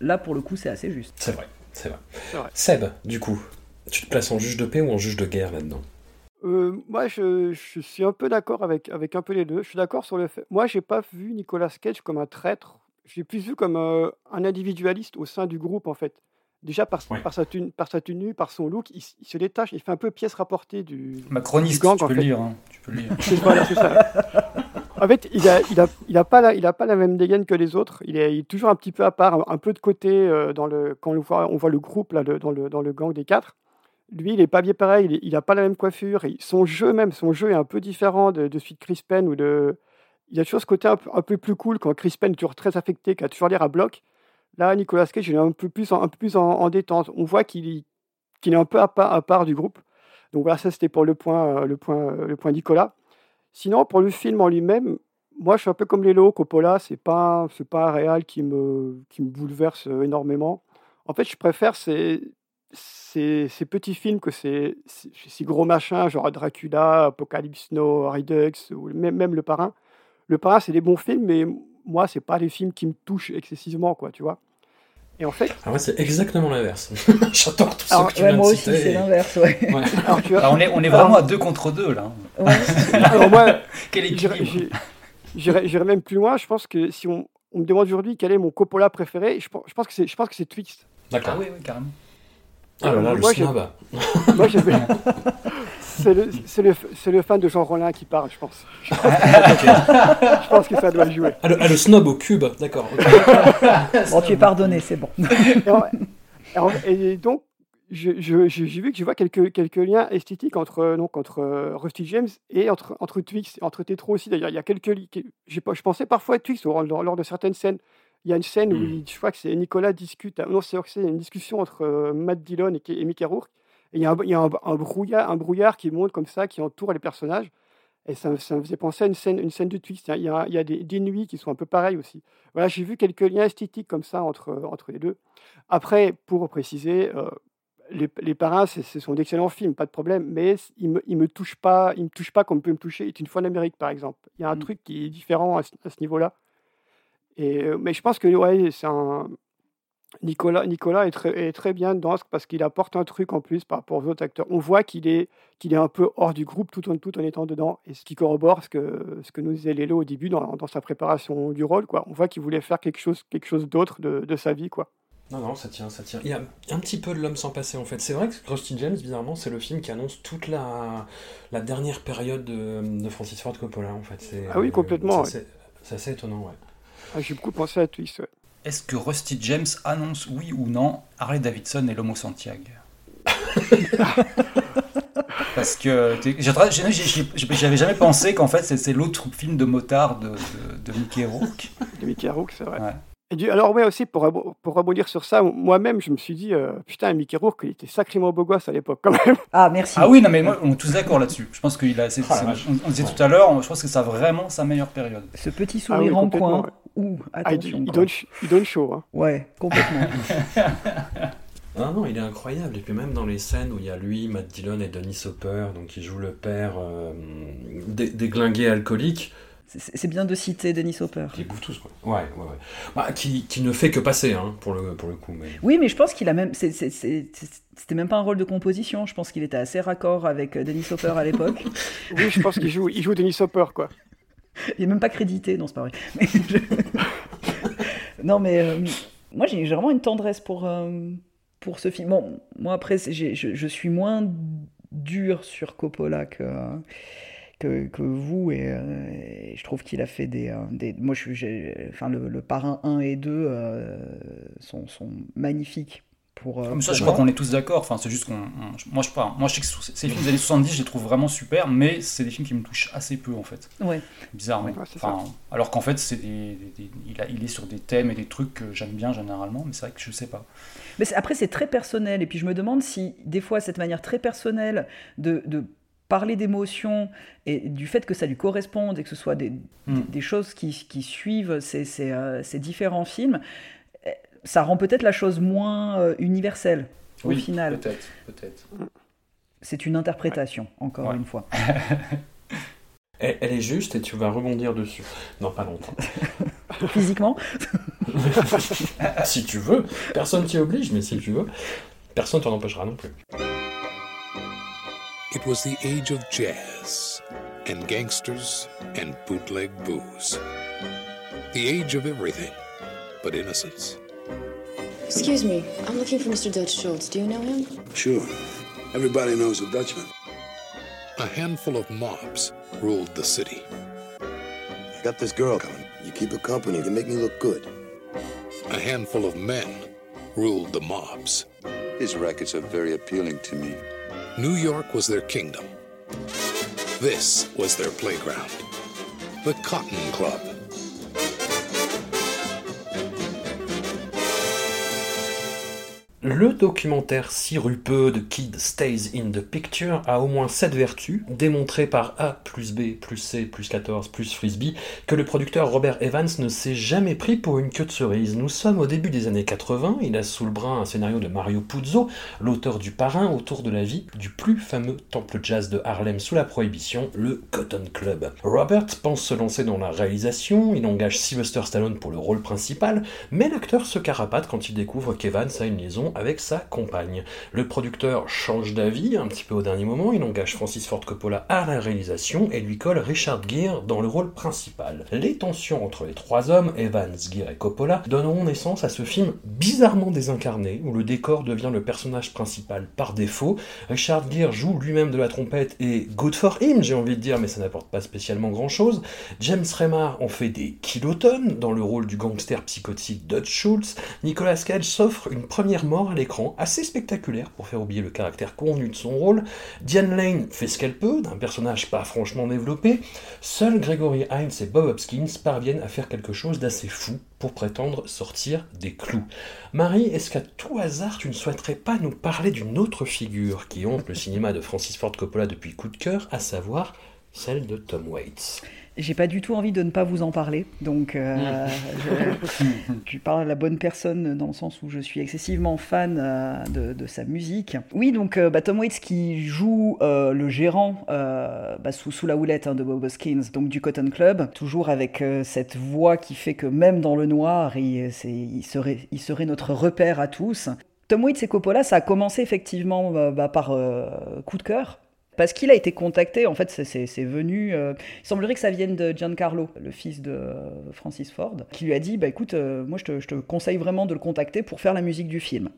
là pour le coup c'est assez juste. C'est vrai, c'est vrai. C'est vrai. Seb, du coup, tu te places en juge de paix ou en juge de guerre là-dedans? Euh, moi, je, je suis un peu d'accord avec, avec un peu les deux. Je suis d'accord sur le fait. Moi, j'ai pas vu Nicolas Cage comme un traître. J'ai plus vu comme euh, un individualiste au sein du groupe, en fait. Déjà par, par, sa, tenue, par sa tenue, par son look, il, se détache. Il fait un peu pièce rapportée du. Macroniste, du gang, tu en peux fait. lire. hein, tu peux le lire. C'est- voilà, c'est ça. En fait, il a, il a, il a pas la, il a pas la même dégaine que les autres. Il est, il est toujours un petit peu à part, un, un peu de côté euh, dans le, quand on voit, on voit le groupe là, le- dans le, dans le gang des quatre. Lui, il est pas bien pareil. Il, est- il a pas la même coiffure. Son jeu même, son jeu est un peu différent de, celui de Chris Penn ou de. Il y a toujours ce côté un, peu- plus cool quand Chris Penn est toujours très affecté, qui a toujours l'air à bloc. Là, Nicolas Cage, il est un peu plus en, détente. On voit qu'il est un peu à part, du groupe. Donc voilà, ça c'était pour le point, euh, le point, euh, le point Nicolas. Sinon, pour le film en lui-même, moi je suis un peu comme Lélo, Coppola, c'est pas, pas un réal qui me, qui me bouleverse euh, énormément. En fait, je préfère ces, ces, ces petits films que ces, ces, ces gros machins, genre Dracula, Apocalypse Now, Redux, ou même, même Le Parrain. Le Parrain, c'est des bons films, mais moi, c'est pas les films qui me touchent excessivement, quoi, tu vois. Et en fait, Ah ouais, c'est exactement l'inverse. J'adore tout Alors, ce que tu ouais, viens moi de aussi, citer. c'est l'inverse, ouais. Alors, tu vois- Ah, on est, on est Alors- vraiment à deux contre deux là. Alors moi, Quel j'irai- équilibre. même plus loin. Je pense que si on, on me demande aujourd'hui quel est mon Coppola préféré, je pense, je pense que c'est je pense que c'est Twixt. D'accord. Ah oui, oui, carrément. Ah là là, le Moi, snob. Moi, c'est le, c'est le, c'est le fan de Jean Rollin qui parle, je pense. Je pense, que, je pense que ça doit jouer. Ah, le, ah, le snob au cube, d'accord. Bon, tu es pardonné, c'est bon. Et, donc, je- je- je- j'ai vu que je vois quelques, quelques liens esthétiques entre, donc, entre euh, Rusty James et entre, entre Twix, et entre Tetro aussi. D'ailleurs, il y a quelques. Je pensais parfois à Twix lors de certaines scènes. Il y a une scène où il- je crois que c'est Nicolas discute. Non, c'est c'est une discussion entre euh, Matt Dillon et, et Mickey Rourke. Et il y a, un, il y a un, un brouillard, un brouillard qui monte comme ça, qui entoure les personnages. Et ça, me faisait penser à une scène, une scène de twist. Il y a, il y a des, des, nuits qui sont un peu pareilles aussi. Voilà, j'ai vu quelques liens esthétiques comme ça entre, entre les deux. Après, pour préciser, euh, les, les, Parrains, ce sont d'excellents films, pas de problème, mais ils me, ils me touchent pas, ils me touchent pas comme peut me toucher Est une fois en Amérique, par exemple. Il y a un mmh. truc qui est différent à ce, ce niveau-là. Et, euh, mais je pense que ouais, c'est un, Nicolas, Nicolas est, très, est très bien dedans parce qu'il apporte un truc en plus par rapport aux autres acteurs. On voit qu'il est, qu'il est un peu hors du groupe tout en, tout en étant dedans, et ce qui corrobore ce que, ce que nous disait Lélo au début dans, dans sa préparation du rôle. Quoi. On voit qu'il voulait faire quelque chose, quelque chose d'autre de, de, sa vie. Quoi. Non, non, ça tient, ça tient. Il y a un petit peu de l'homme sans passé en fait. C'est vrai que Rusty James, bizarrement, c'est le film qui annonce toute la, la dernière période de, de Francis Ford Coppola en fait. Ah oui, complètement. C'est assez, étonnant, ouais. Ah, J'ai beaucoup pensé à Twist, ouais. Est-ce que Rusty James annonce oui ou non Harley Davidson et l'Homo Santiago Parce que j'avais jamais pensé qu'en fait c'est l'autre film de motard de, de, de Mickey Rourke. De Mickey Rourke, c'est vrai. Ouais. Et du, alors, ouais, aussi, pour, pour rebondir sur ça, moi-même, je me suis dit, euh, putain, Mickey Rourke, il était sacrément beau gosse à l'époque, quand même. Ah, merci. Ah oui, non, mais moi, on est tous d'accord là-dessus. Je pense qu'il a. Ah, on, disait tout à l'heure, je pense que c'est vraiment sa meilleure période. Ce petit sourire ah, oui, en coin. Ouais. Ouh, attention. Ah, il, il, donne, il, donne, chaud. Hein. Ouais, complètement. Non, non, il est incroyable. Et puis même dans les scènes où il y a lui, Matt Dillon et Denis Hopper, donc qui joue le père euh, déglingué alcoolique, c'est bien de citer Denis Hopper. Qui bouffe tous, quoi. Ouais, ouais, ouais. Bah, qui, qui, ne fait que passer, hein, pour, le, pour le coup. Mais... Oui, mais je pense qu'il a même. C'était même pas un rôle de composition. Je pense qu'il était assez raccord avec euh, Denis Hopper à l'époque. oui, je pense qu'il joue, il joue Denis Hopper, quoi. Il est même pas crédité, non, c'est pas vrai. Mais je... non, mais euh, moi, j'ai vraiment une tendresse pour, euh, pour ce film. Bon, moi, après, je, je, suis moins dur sur Coppola que que, que vous et, euh, et, je trouve qu'il a fait des, euh, des moi je suis enfin le, le, parrain 1 et 2 euh, sont, sont, magnifiques pour, Comme ça, je crois qu'on est tous d'accord. Enfin, c'est juste qu'on. Moi, je pas. Moi, je sais que ces films des années 70, je les trouve vraiment super, mais c'est des films qui me touchent assez peu, en fait. Ouais. Bizarre, ouais, enfin, alors qu'en fait, c'est des, des, il, a, il, est sur des thèmes et des trucs que j'aime bien généralement, mais c'est vrai que je sais pas. Mais après, c'est très personnel, et puis je me demande si, des fois, cette manière très personnelle de, de parler d'émotions et du fait que ça lui corresponde et que ce soit des, mm. des, choses qui, qui suivent ces, ces, euh, ces, différents films, eh, ça rend peut-être la chose moins euh, universelle au oui, final. Peut-être, peut-être. C'est une interprétation, ouais. encore ouais. une fois. elle, elle, est juste et tu vas rebondir dessus. Non, pas longtemps. Physiquement Si tu veux. Personne t'y oblige, mais si tu veux. Personne t'en empêchera non plus. It was the age of jazz and gangsters and bootleg booze. The age of everything but innocence. Excuse me, I'm looking for Mr. Dutch Schultz. Do you know him? Sure. Everybody knows a Dutchman. A handful of mobs ruled the city. I got this girl coming. You keep her company, you make me look good. A handful of men ruled the mobs. His records are very appealing to me. New York was their kingdom. This was their playground. The Cotton Club. Le documentaire sirupeux de Kid Stays in the Picture a au moins cette vertus, démontrée par A plus B plus C plus 14 plus Frisbee, que le producteur Robert Evans ne s'est jamais pris pour une queue de cerise. Nous sommes au début des années 80, il a sous le bras un scénario de Mario Puzo, l'auteur du parrain autour de la vie du plus fameux temple jazz de Harlem sous la prohibition, le Cotton Club. Robert pense se lancer dans la réalisation, il engage Sylvester Stallone pour le rôle principal, mais l'acteur se carapate quand il découvre qu'Evans a une liaison avec sa compagne. Le producteur change d'avis un petit peu au dernier moment, il engage Francis Ford Coppola à la réalisation et lui colle Richard Gere dans le rôle principal. Les tensions entre les trois hommes, Evans, Gere et Coppola, donneront naissance à ce film bizarrement désincarné, où le décor devient le personnage principal par défaut. Richard Gere joue lui-même de la trompette et good for him, j'ai envie de dire, mais ça n'apporte pas spécialement grand-chose. James Remar en fait des kilotonnes dans le rôle du gangster psychotique Dutch Schultz. Nicolas Cage s'offre une première mort à l'écran, assez spectaculaire pour faire oublier le caractère convenu de son rôle. Diane Lane fait ce qu'elle peut, d'un personnage pas franchement développé. Seuls Gregory Hines et Bob Hopkins parviennent à faire quelque chose d'assez fou pour prétendre sortir des clous. Marie, est-ce qu'à tout hasard tu ne souhaiterais pas nous parler d'une autre figure qui hante le cinéma de Francis Ford Coppola depuis coup de cœur, à savoir celle de Tom Waits? J'ai pas du tout envie de ne pas vous en parler, donc euh, je, je, parle à la bonne personne dans le sens où je suis excessivement fan euh, de, de, sa musique. Oui, donc euh, bah, Tom Waits qui joue euh, le gérant euh, bah, sous, sous, la houlette hein, de Bob Hoskins, donc du Cotton Club, toujours avec euh, cette voix qui fait que même dans le noir, il, il, serait, il serait notre repère à tous. Tom Waits et Coppola, ça a commencé effectivement bah, par coup de cœur, parce qu'il a été contacté, en fait, c'est venu. Euh, il semblerait que ça vienne de Giancarlo, le fils de Francis Ford, qui lui a dit Bah écoute, euh, moi je te, conseille vraiment de le contacter pour faire la musique du film.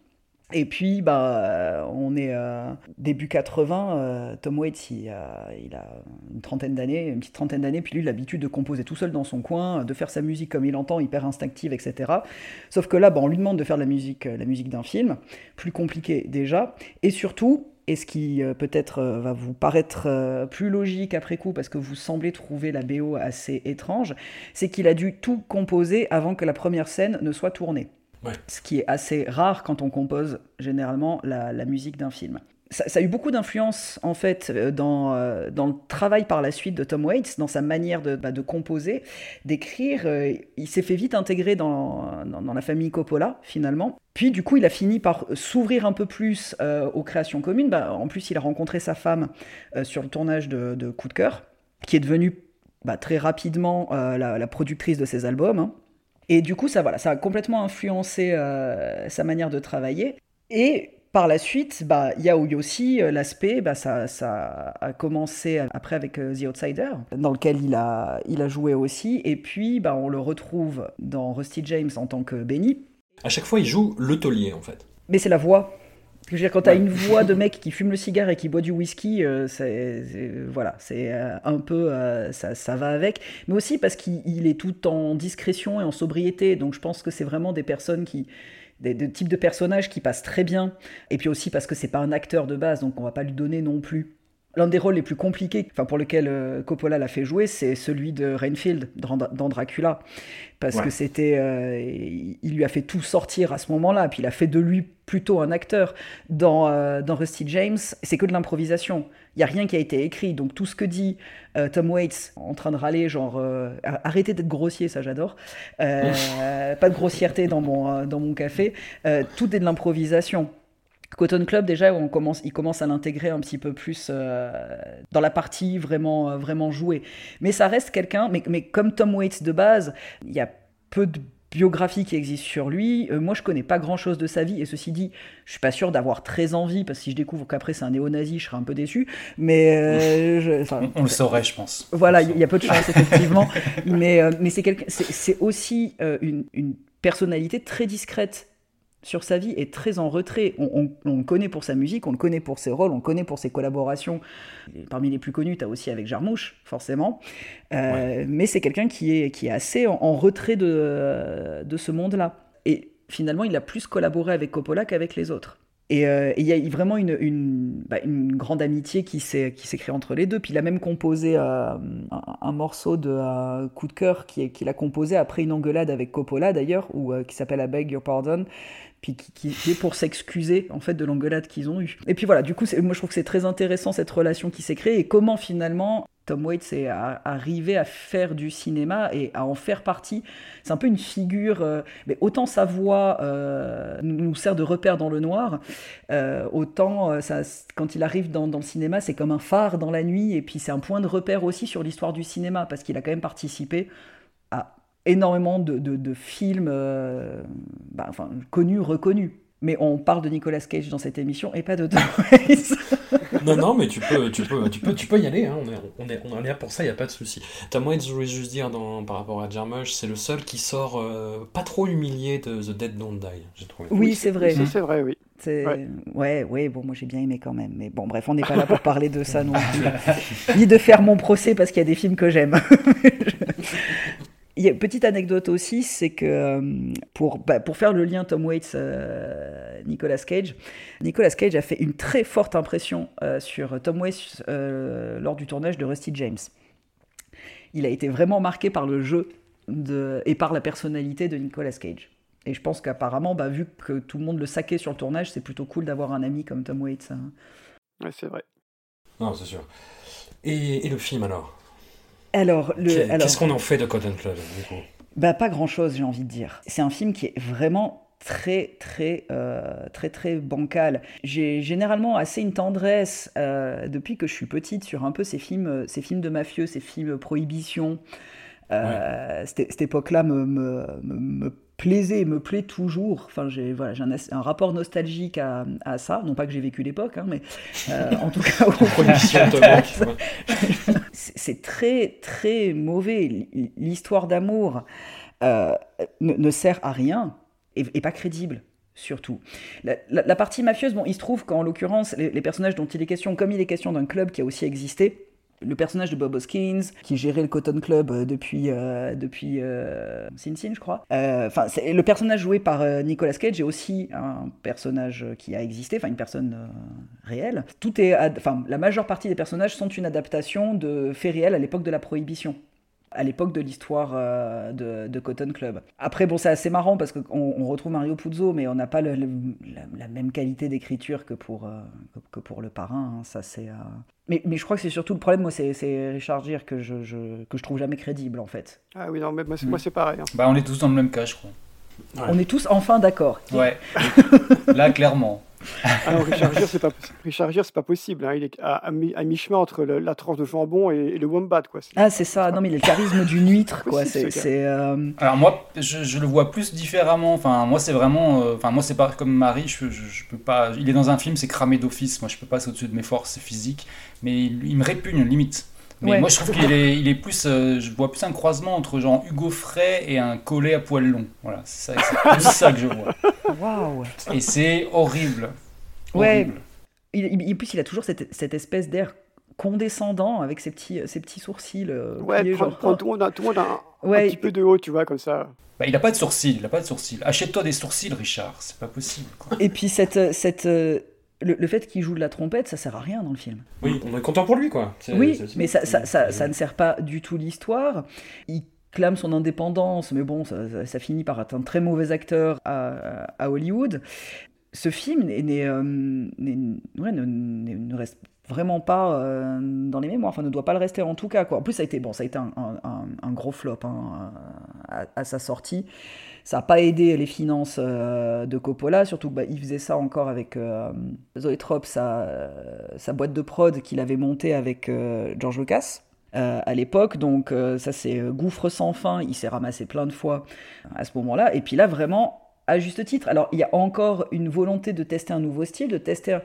Et puis, bah, on est euh, début 80. Euh, Tom Waits, il a, il a une trentaine d'années, une petite trentaine d'années, puis lui, l'habitude de composer tout seul dans son coin, de faire sa musique comme il entend, hyper instinctive, etc. Sauf que là, bah, on lui demande de faire la musique, la musique d'un film, plus compliqué déjà, et surtout, et ce qui euh, peut-être euh, va vous paraître euh, plus logique après coup parce que vous semblez trouver la BO assez étrange, c'est qu'il a dû tout composer avant que la première scène ne soit tournée. Ouais. Ce qui est assez rare quand on compose généralement la, la musique d'un film. Ça, a eu beaucoup d'influence en fait dans, euh, dans le travail par la suite de Tom Waits, dans sa manière de, bah, composer, d'écrire. Euh, il s'est fait vite intégrer dans, dans, la famille Coppola finalement. Puis du coup, il a fini par s'ouvrir un peu plus euh, aux créations communes. Bah, en plus, il a rencontré sa femme euh, sur le tournage de, de, Coup de cœur, qui est devenue bah, très rapidement euh, la, la, productrice de ses albums. Hein. Et du coup, ça, voilà, ça a complètement influencé sa manière de travailler. Et par la suite, bah, il y a aussi l'aspect, bah, ça, ça, a commencé après avec The Outsider, dans lequel il a, il a joué aussi, et puis bah, on le retrouve dans Rusty James en tant que Benny. À chaque fois, il joue le taulier, en fait. Mais c'est la voix. Je veux dire, quand tu as une voix de mec qui fume le cigare et qui boit du whisky, euh, c'est, voilà, c'est euh, un peu, euh, ça, ça, va avec. Mais aussi parce qu'il est tout en discrétion et en sobriété. Donc je pense que c'est vraiment des personnes qui, des, types de personnages qui passent très bien. Et puis aussi parce que c'est pas un acteur de base, donc on va pas lui donner non plus. L'un des rôles les plus compliqués, enfin pour lequel euh, Coppola l'a fait jouer, c'est celui de Rainfield dans Dracula, parce ouais. que c'était, euh, il lui a fait tout sortir à ce moment-là, puis il a fait de lui plutôt un acteur. Dans, euh, dans Rusty James, c'est que de l'improvisation. Il y a rien qui a été écrit, donc tout ce que dit Tom Waits en train de râler, genre arrêtez d'être grossier, ça j'adore, pas de grossièreté dans mon dans mon café, tout est de l'improvisation. Cotton Club, déjà, on commence, il commence à l'intégrer un petit peu plus euh, dans la partie vraiment, euh, vraiment jouée. Mais ça reste quelqu'un, mais, mais, comme Tom Waits de base, il y a peu de biographies qui existent sur lui. Euh, moi, je connais pas grand-chose de sa vie, et ceci dit, je suis pas sûr d'avoir très envie, parce que si je découvre qu'après c'est un néo-nazi, je serais un peu déçu. Mais je, on, on, le saurait, je pense. Voilà, il y, a peu de chance, effectivement. mais mais c'est aussi une, une personnalité très discrète sur sa vie est très en retrait. On, on, on, le connaît pour sa musique, on le connaît pour ses rôles, on le connaît pour ses collaborations. Parmi les plus connus, tu as aussi avec Jarmouche, forcément. Euh, ouais. Mais c'est quelqu'un qui est, qui est assez en, en retrait de, de ce monde-là. Et finalement, il a plus collaboré avec Coppola qu'avec les autres. Et il euh, y a vraiment une, une, bah, une grande amitié qui s'est créée entre les deux. Puis il a même composé euh, un, un, morceau de euh, Coup de cœur qu'il qui a composé après une engueulade avec Coppola d'ailleurs, ou qui s'appelle I Beg Your Pardon, puis qui, est pour s'excuser en fait de l'engueulade qu'ils ont eue. Et puis voilà, du coup, moi je trouve que c'est très intéressant cette relation qui s'est créée et comment finalement Tom Waits est arrivé à faire du cinéma et à en faire partie. C'est un peu une figure, euh, mais autant sa voix euh, nous sert de repère dans le noir, euh, autant quand il arrive dans, le cinéma, c'est comme un phare dans la nuit et puis c'est un point de repère aussi sur l'histoire du cinéma parce qu'il a quand même participé énormément de, de, de films bah, enfin, connus, reconnus. Mais on parle de Nicolas Cage dans cette émission et pas de Tom Waits. non, non, mais tu peux, tu peux, tu peux, tu peux y aller. Hein. On, est, on, est, on est là pour ça, il n'y a pas de souci. Tom Waits, je voulais juste dire dans, par rapport à Jarmusch, c'est le seul qui sort euh, pas trop humilié de The Dead Don't Die, j'ai trouvé. Oui, c'est vrai. C'est vrai, oui. Ouais. ouais, ouais, bon, moi j'ai bien aimé quand même. Mais bon, bref, on n'est pas là pour parler de ça non plus. Ni de faire mon procès parce qu'il y a des films que j'aime. Il y a une petite anecdote aussi, c'est que euh, pour, bah, pour faire le lien Tom Waits, euh, Nicolas Cage, Nicolas Cage a fait une très forte impression euh, sur Tom Waits euh, lors du tournage de Rusty James. Il a été vraiment marqué par le jeu de, et par la personnalité de Nicolas Cage. Et je pense qu'apparemment, bah, vu que tout le monde le saquait sur le tournage, c'est plutôt cool d'avoir un ami comme Tom Waits. Hein. Ouais, c'est vrai. Non, c'est sûr. Et, et le film alors? Alors, Qu'est-ce qu'on en fait de Cotton Club du coup? Bah pas grand chose, j'ai envie de dire. C'est un film qui est vraiment très très euh, très très bancal. J'ai généralement assez une tendresse euh, depuis que je suis petite sur un peu ces films, euh, ces films de mafieux, ces films prohibition. Euh, cette, cette époque-là me, me, me, me plaisait et me plaît toujours. Enfin, j'ai voilà, j'ai un, rapport nostalgique à, à ça. Non pas que j'ai vécu l'époque, hein, mais euh, en tout cas, c'est très très mauvais. L'histoire d'amour euh, ne, ne sert à rien et, et pas crédible. Surtout. La, la- la partie mafieuse, bon, il se trouve qu'en l'occurrence, les, les personnages dont il est question, comme il est question d'un club qui a aussi existé, le personnage de Bob Hoskins, qui gérait le Cotton Club euh, depuis, euh, depuis euh, Sin Sin, je crois. Euh, Enfin, le personnage joué par Nicolas Cage est aussi un personnage qui a existé, enfin une personne réelle. Tout est, enfin, la majeure partie des personnages sont une adaptation de faits réels à l'époque de la Prohibition à l'époque de l'histoire euh, de, de Cotton Club. Après, bon, c'est assez marrant parce qu'on on retrouve Mario Puzo, mais on n'a pas le- le- la, la même qualité d'écriture que pour, euh, que, que pour le parrain. hein. Ça, c'est. euh, Mais, mais je crois que c'est surtout le problème, moi, c'est Richard Gere que je, je- que je trouve jamais crédible, en fait. Ah oui, non, mais moi, c'est- c'est pareil. hein. Bah, on est tous dans le même cas, je crois. On est tous enfin d'accord. Ouais. Là, clairement. Ah non, Richard Gere, c'est pas, Richard Gere, c'est pas possible. hein. Il est à, à mi- à mi-chemin entre le- la tranche de jambon et, et le wombat, quoi. C'est- Ah, c'est ça. Non, mais il a le charisme d'une huître, quoi. Possible, C'est. ce gars. c'est, euh, Alors moi, je, je le vois plus différemment. Enfin, moi, c'est vraiment. euh, Enfin, moi, c'est pas comme Marie. Je, je, je peux pas. Il est dans un film, c'est cramé d'office. Moi, je peux pas, c'est au-dessus de mes forces physiques. Mais il, il me répugne limite. Mais Ouais. moi, je trouve qu'il est, il est plus. euh, je vois plus un croisement entre genre Hugo Frey et un collet à poil long. Voilà, c'est ça, c'est plus ça que je vois. Waouh! Et c'est horrible. Ouais. Horrible. Il, il- en plus, il a toujours cette, cette espèce d'air condescendant avec ses petits, ses petits sourcils. euh, Ouais, prends, genre, prends tout le monde, a- tout le monde a un, un Ouais. petit peu de haut, tu vois, comme ça. Bah, il a pas de sourcils. Il a pas de sourcils. Achète-toi des sourcils, Richard. C'est pas possible. quoi. Et puis cette, cette, euh, le, le fait qu'il joue de la trompette, ça sert à rien dans le film. Oui, on est content pour lui, quoi. Oui, mais ça, ça, ça, ça ne sert pas du tout l'histoire. Il clame son indépendance, mais bon, ça, finit par être un très mauvais acteur à, Hollywood. Ce film euh, ne, reste vraiment pas euh, dans les mémoires, enfin ne doit pas le rester en tout cas. Quoi. En plus, ça a été, bon, ça a été un, gros flop hein, à, sa sortie. Ça n'a pas aidé les finances euh, de Coppola, surtout qu'il faisait ça encore avec Zoetrope, sa, sa boîte de prod qu'il avait montée avec George Lucas. Euh, à l'époque, donc euh, ça c'est euh, gouffre sans fin, il s'est ramassé plein de fois à ce moment-là, et puis là vraiment à juste titre. Alors il y a encore une volonté de tester un nouveau style, de tester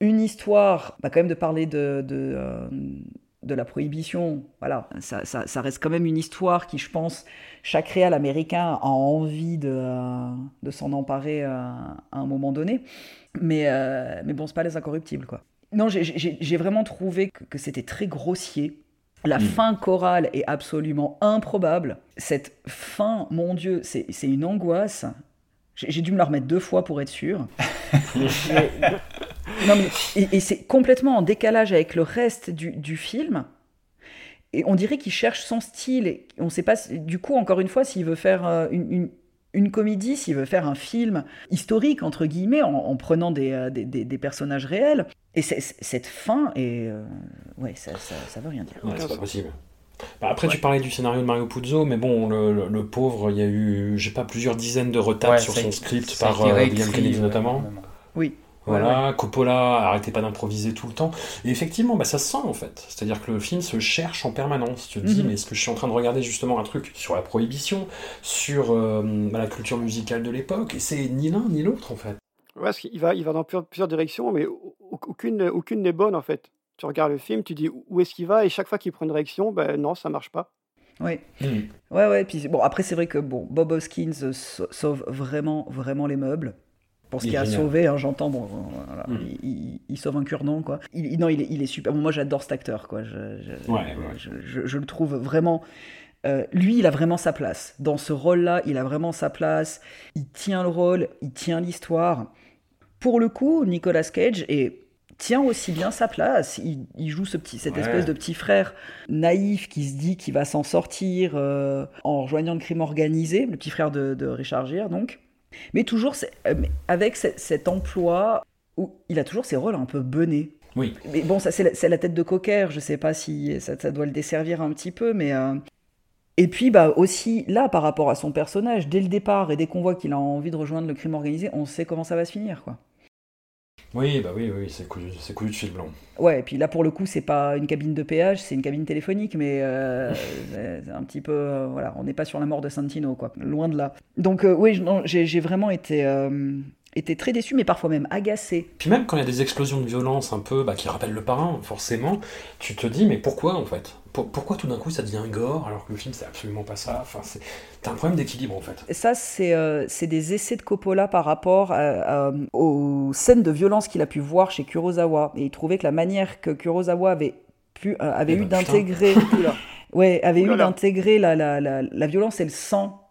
une histoire, bah, quand même de parler de, de, la prohibition, voilà, ça, reste quand même une histoire qui, je pense, chaque réal américain a envie de, de s'en emparer à un moment donné. Mais, mais bon, c'est pas les incorruptibles, quoi. Non, j'ai- vraiment trouvé que c'était très grossier. La fin chorale est absolument improbable. Cette fin, mon Dieu, c'est une angoisse. J'ai dû me la remettre deux fois pour être sûr. Mais- non, mais- et et c'est complètement en décalage avec le reste du, du film. Et on dirait qu'il cherche son style. Et on ne sait pas, du coup, encore une fois, s'il veut faire euh, une, une- une comédie, s'il veut faire un film historique, entre guillemets, en, en prenant des, euh, des, des- des personnages réels. Et cette fin, est, euh, ouais, ça, ça, ça veut rien dire. Ouais, c'est pas possible. Bah, après, tu parlais du scénario de Mario Puzo, mais bon, le, le- le pauvre, il y a eu, je sais pas, plusieurs dizaines de retards Ouais, sur son script par euh, William Kennedy ouais, notamment. Oui. Voilà, Coppola arrêtait pas d'improviser tout le temps. Et effectivement, bah, ça se sent en fait. C'est-à-dire que le film se cherche en permanence. Tu te dis, Mhm. mais est-ce que je suis en train de regarder justement un truc sur la prohibition, sur euh, bah, la culture musicale de l'époque? Et c'est ni l'un ni l'autre en fait. Ouais, parce qu'il va, il va dans plusieurs, plusieurs directions, mais au- au- aucune, aucune n'est bonne en fait. Tu regardes le film, tu dis où est-ce qu'il va, et chaque fois qu'il prend une direction, ben non, ça marche pas. Oui. Mm. Ouais, ouais. Puis bon, après, c'est vrai que bon, Bob Hoskins euh, sau- sauve vraiment, vraiment les meubles. Pour ce qui a génial. sauvé, hein, j'entends, bon, voilà, Mm. il, il- il sauve un cure-dent, quoi. Il, non, il est, il est super. Bon, moi, j'adore cet acteur, quoi. Je, je- Ouais, ouais. je, je- je le trouve vraiment. euh, lui, il a vraiment sa place. Dans ce rôle-là, il a vraiment sa place. Il tient le rôle, il tient l'histoire. Pour le coup, Nicolas Cage est tient aussi bien sa place. Il, il joue ce petit, cette Ouais. espèce de petit frère naïf qui se dit qu'il va s'en sortir euh, en rejoignant le crime organisé, le petit frère de, de Richard Gere, donc. Mais toujours euh, avec ce- cet emploi où il a toujours ses rôles un peu benés. Oui. Mais bon, ça c'est la, tête de cocker, je sais pas si ça, ça doit le desservir un petit peu, mais... euh, Et puis bah aussi, là, par rapport à son personnage, dès le départ, et dès qu'on voit qu'il a envie de rejoindre le crime organisé, on sait comment ça va se finir, quoi. Oui, bah oui, oui, c'est cousu, c'est cousu de fil blanc. Ouais, et puis là, pour le coup, c'est pas une cabine de péage, c'est une cabine téléphonique, mais euh, c'est un petit peu... euh, voilà, on n'est pas sur la mort de Santino, quoi. Loin de là. Donc euh, oui, j'ai vraiment été... euh, été très déçu, mais parfois même agacé. Puis même quand il y a des explosions de violence un peu bah, qui rappellent le parrain, forcément, tu te dis mais pourquoi en fait? Pour- Pourquoi tout d'un coup ça devient gore alors que le film c'est absolument pas ça? Enfin, c'est... T'as un problème d'équilibre en fait. Et Ça, c'est euh, c'est des essais de Coppola par rapport à- à- aux scènes de violence qu'il a pu voir chez Kurosawa. Et il trouvait que la manière que Kurosawa avait, pu, euh, avait Eh eu ben, d'intégrer ouais, avait eu Oulala. d'intégrer la, la, la, la violence et le sang.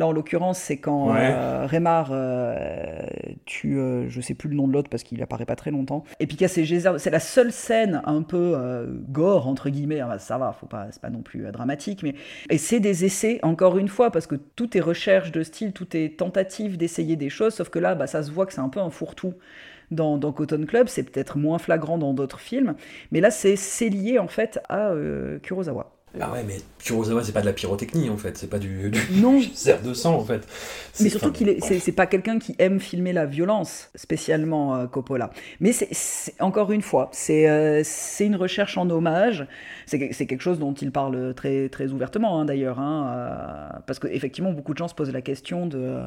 Là, en l'occurrence, c'est quand Ouais. euh, euh, tue, euh, je sais plus le nom de l'autre parce qu'il apparaît pas très longtemps. Et puis casse ses geysers. C'est la seule scène un peu euh, gore, entre guillemets. Ça va, faut pas, c'est pas non plus dramatique. Mais... Et c'est des essais, encore une fois, parce que tout est recherche de style, tout est tentative d'essayer des choses, sauf que là, bah, ça se voit que c'est un peu un fourre-tout. Dans, dans Cotton Club, c'est peut-être moins flagrant dans d'autres films, mais là c'est c'est lié en fait à Kurosawa. Ah ouais, mais Kurosawa c'est pas de la pyrotechnie en fait, c'est pas du, du Non. de sang en fait. Mais surtout qu'il est, c'est, pas quelqu'un qui aime filmer la violence, spécialement euh, Coppola. Mais c'est, encore une fois, c'est, euh, c'est une recherche en hommage. C'est, que- c'est quelque chose dont il parle très, très ouvertement, hein, d'ailleurs, hein, euh, parce qu'effectivement, beaucoup de gens se posent la question de euh,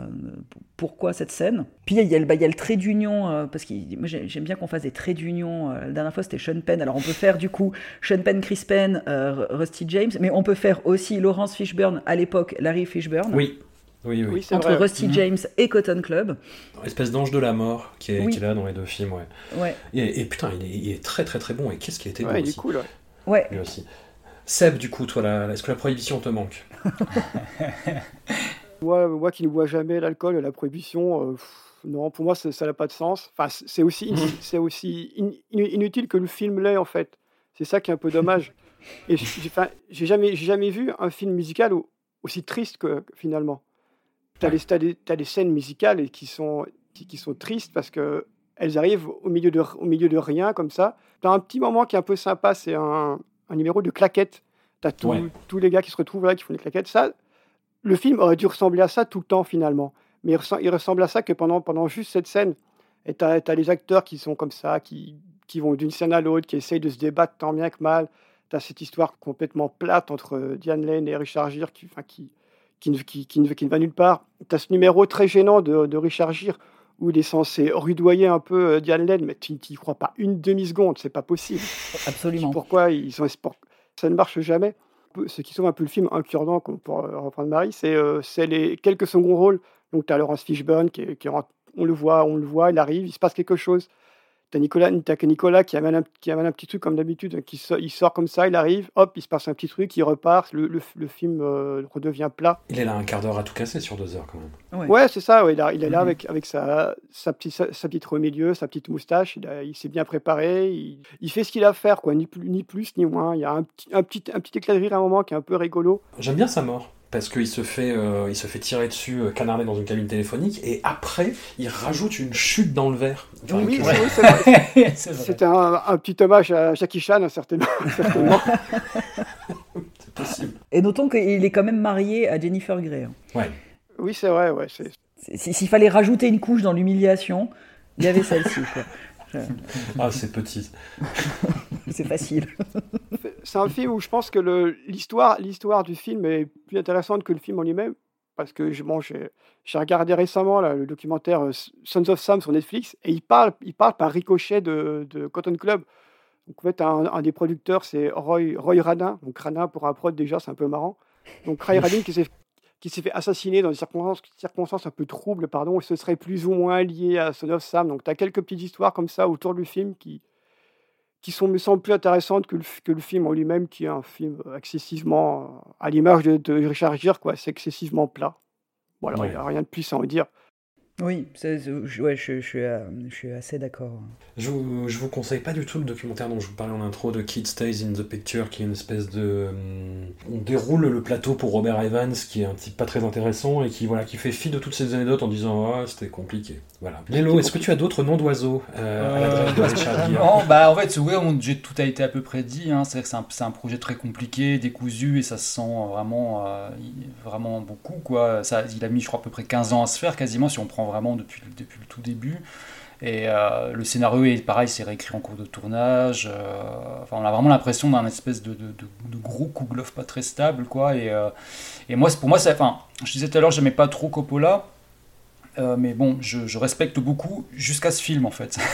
pourquoi cette scène. Puis il y a le, bah, il y a le trait d'union, parce que moi j'ai- j'aime bien qu'on fasse des traits d'union. la dernière fois c'était Sean Penn, alors on peut faire du coup Sean Penn, Chris Penn, Rusty James, mais on peut faire aussi Lawrence Fishburne à l'époque, Larry Fishburne. Oui, oui, oui. Oui, c'est entre vrai. Rusty Mhm. James et Cotton Club. Espèce d'ange de la mort qui est, Oui. qui est là dans les deux films, ouais. Ouais. Et, et putain, il est, il est très très très bon. Et qu'est-ce qu'il était Ouais, bon il est aussi. cool, ouais. Ouais. Lui aussi. Seb, du coup, toi, la- est-ce que la prohibition te manque? Moi, moi qui ne bois jamais l'alcool et la prohibition, euh, pff, non, pour moi, ça n'a pas de sens. Enfin, c'est aussi, in- c'est aussi in- in- inutile que le film l'est, en fait. C'est ça qui est un peu dommage. Et j'ai jamais, vu un film musical au- aussi triste que finalement. Tu as, des scènes musicales qui sont, qui, qui sont tristes parce que elles arrivent au milieu de, au milieu de rien, comme ça. Tu as un petit moment qui est un peu sympa, c'est un, un numéro de claquettes. Tu as Ouais. tous les gars qui se retrouvent là, qui font des claquettes. Ça, le film aurait dû ressembler à ça tout le temps finalement. Mais il, ressemble, il ressemble à ça que pendant, pendant juste cette scène. Et tu as, les acteurs qui sont comme ça, qui, qui vont d'une scène à l'autre, qui essayent de se débattre tant bien que mal. Tu as cette histoire complètement plate entre euh, Diane Lane et Richard Gere qui, enfin, qui, qui, ne, qui, qui, ne, qui ne va nulle part. Tu as ce numéro très gênant de, de Richard Gere où il est censé rudoyer un peu euh, Diane Lane, mais tu n'y crois pas une demi-seconde, c'est pas possible. Absolument. Pourquoi ils pour- ça ne marche jamais ce qui sauve un peu le film, un cure-dent, pour euh, reprendre Marie, c'est euh, les quelques seconds rôles. Donc, tu as Laurence Fishburne, qui, qui on le voit, on le voit, il arrive, il se passe quelque chose. Tu as Nicolas, t'as que Nicolas qui amène, un, qui amène un petit truc comme d'habitude, qui sort, il sort comme ça, il arrive, hop, il se passe un petit truc, il repart, le, le, le film euh, redevient plat. Il est là un quart d'heure à tout casser sur deux heures quand même. Ouais, c'est ça, ouais, il, a- il est là Mhm. avec, avec sa, sa, petite, sa, sa petite milieu, sa petite moustache, il, s'est bien préparé, il, il fait ce qu'il a à faire, quoi, ni plus, ni plus ni moins. Il y a un petit, un, petit, un petit éclat de rire à un moment qui est un peu rigolo. J'aime bien sa mort. Parce qu'il se, fait, euh, il se fait tirer dessus, euh, canardé dans une cabine téléphonique, et après, il rajoute une chute dans le verre. Enfin, Oui, c'est vrai. C'était un, un petit hommage à Jackie Chan, certainement. certainement. c'est possible. Et notons qu'il est quand même marié à Jennifer Grey. hein. Ouais. Oui, c'est vrai, ouais. S'il fallait rajouter une couche dans l'humiliation, il y avait celle-ci. Ah, c'est petit. C'est facile. C'est un film où je pense que l'histoire l'histoire du film est plus intéressante que le film en lui-même. Parce que bon, j'ai regardé récemment le documentaire euh, Sons of Sam sur Netflix et il parle, il parle par ricochet de, Cotton Club. Donc, en fait, un, des producteurs, c'est Roy, Roy Radin. Donc, Radin, pour un prod, déjà, c'est un peu marrant. Donc, Roy Radin qui s'est qui s'est fait assassiner dans des circonstances, un peu troubles, pardon, et ce serait plus ou moins lié à Son of Sam. Donc, tu as quelques petites histoires comme ça autour du film qui, qui sont, me semblent plus intéressantes que le, que le film en lui-même, qui est un film excessivement, euh, à l'image de, de Richard Gere, quoi. C'est excessivement plat. Voilà, il Ouais. n'y a rien de plus à en dire. Oui, ouais, je, je euh, je suis assez d'accord. Je vous, je vous conseille pas du tout le documentaire dont je vous parlais en intro de Kid Stays in the Picture, qui est une espèce de. hum, On déroule le plateau pour Robert Evans, qui est un type pas très intéressant et qui, voilà, qui fait fi de toutes ces anecdotes en disant Ah, c'était compliqué. Voilà. Lélo, est-ce que tu as d'autres noms d'oiseaux euh, à l'adresse de Richard Gere? Non, bah en fait, ouais, on- j'ai- tout a été à peu près dit. Hein. C'est vrai que c'est un, projet très compliqué, décousu, et ça se sent vraiment, euh, vraiment beaucoup. Quoi. Ça, il a mis, je crois, à peu près 15 ans à se faire, quasiment, si on prend vraiment depuis, depuis le tout début. Et euh, le scénario est pareil, c'est réécrit en cours de tournage. euh, enfin, on a vraiment l'impression d'un espèce de, de, gros Kouglof pas très stable, quoi. Et, euh, et moi, pour moi, ça, enfin, je disais tout à l'heure, j'aimais pas trop Coppola. Euh, mais bon, je, respecte beaucoup jusqu'à ce film en fait.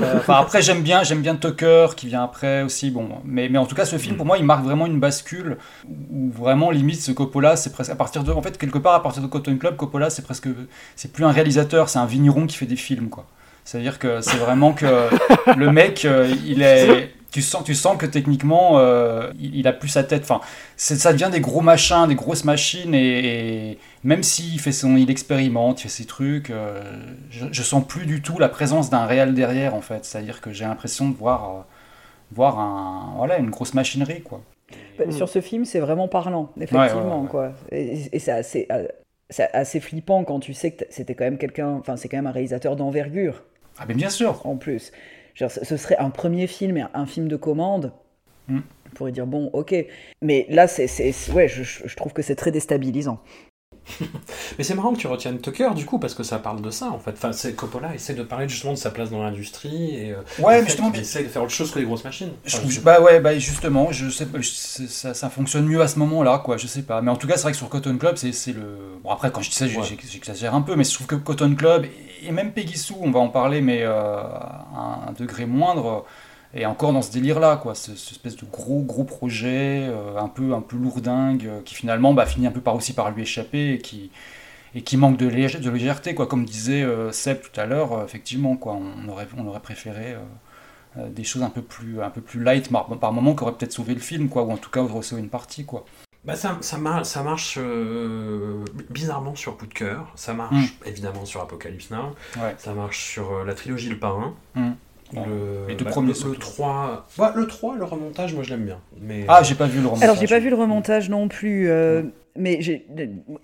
Euh, après, j'aime bien, j'aime bien Tucker qui vient après aussi. Bon, mais, mais en tout cas, ce film pour moi, il marque vraiment une bascule où vraiment limite ce Coppola, c'est presque à partir de, en fait, quelque part à partir de Cotton Club, Coppola, c'est presque, c'est plus un réalisateur, c'est un vigneron qui fait des films quoi. C'est-à-dire que c'est vraiment que le mec, euh, il est. Tu sens, tu sens que techniquement, euh, il, il a plus sa tête. Enfin, c'est- ça devient des gros machins, des grosses machines, et, et même s'il fait son, il expérimente, il fait ses trucs, euh, je, je sens plus du tout la présence d'un réel derrière, en fait. C'est-à-dire que j'ai l'impression de voir, euh, voir un, voilà, une grosse machinerie, quoi. Bah, Sur ce film, c'est vraiment parlant, effectivement. ouais, ouais. Quoi. Et, et c'est assez, assez flippant quand tu sais que c'était quand même quelqu'un, enfin c'est quand même un réalisateur d'envergure. Ah mais bien sûr. En plus, Genre, ce serait un premier film, et un film de commande. Mm. On pourrait dire bon, ok, mais là, c'est, ouais, je, je trouve que c'est très déstabilisant. Mais c'est marrant que tu retiennes Tucker du coup parce que ça parle de ça en fait. Enfin, c'est Coppola essaie de parler justement de sa place dans l'industrie et euh, Ouais, mais justement, qu'il essaie de faire autre chose que les grosses machines. Je Enfin, trouve- je- bah ouais, bah justement, je sais, je- ça, ça fonctionne mieux à ce moment-là, quoi. Je sais pas. Mais en tout cas, c'est vrai que sur Cotton Club, c'est le. Bon après, quand je dis ça, Ouais. j'exagère un peu, mais je trouve que Cotton Club et même Peggy Sue, on va en parler, mais euh, à un degré moindre. Et encore dans ce délire-là, quoi, ce, ce espèce de gros gros projet, euh, un peu un peu lourdingue, euh, qui finalement bah, finit un peu par aussi par lui échapper et qui et qui manque de, lég- de légèreté, quoi. Comme disait euh, Seb tout à l'heure, euh, effectivement, quoi, on aurait on aurait préféré. euh, des choses un peu plus un peu plus light par, par moment qui auraient peut-être sauvé le film quoi ou en tout cas auraient sauvé une partie quoi Bah ça, ça, mar- ça marche euh, bizarrement sur Coup de cœur, ça marche Mm. évidemment sur Apocalypse Now, Ouais. ça marche sur euh, la trilogie Le Parrain. Mm. Le, Les deux bah, premiers le, le 3, ouais, le 3, le remontage, moi je l'aime bien. Mais, ah j'ai pas vu le remontage Alors, j'ai pas vu le remontage non plus, euh, mais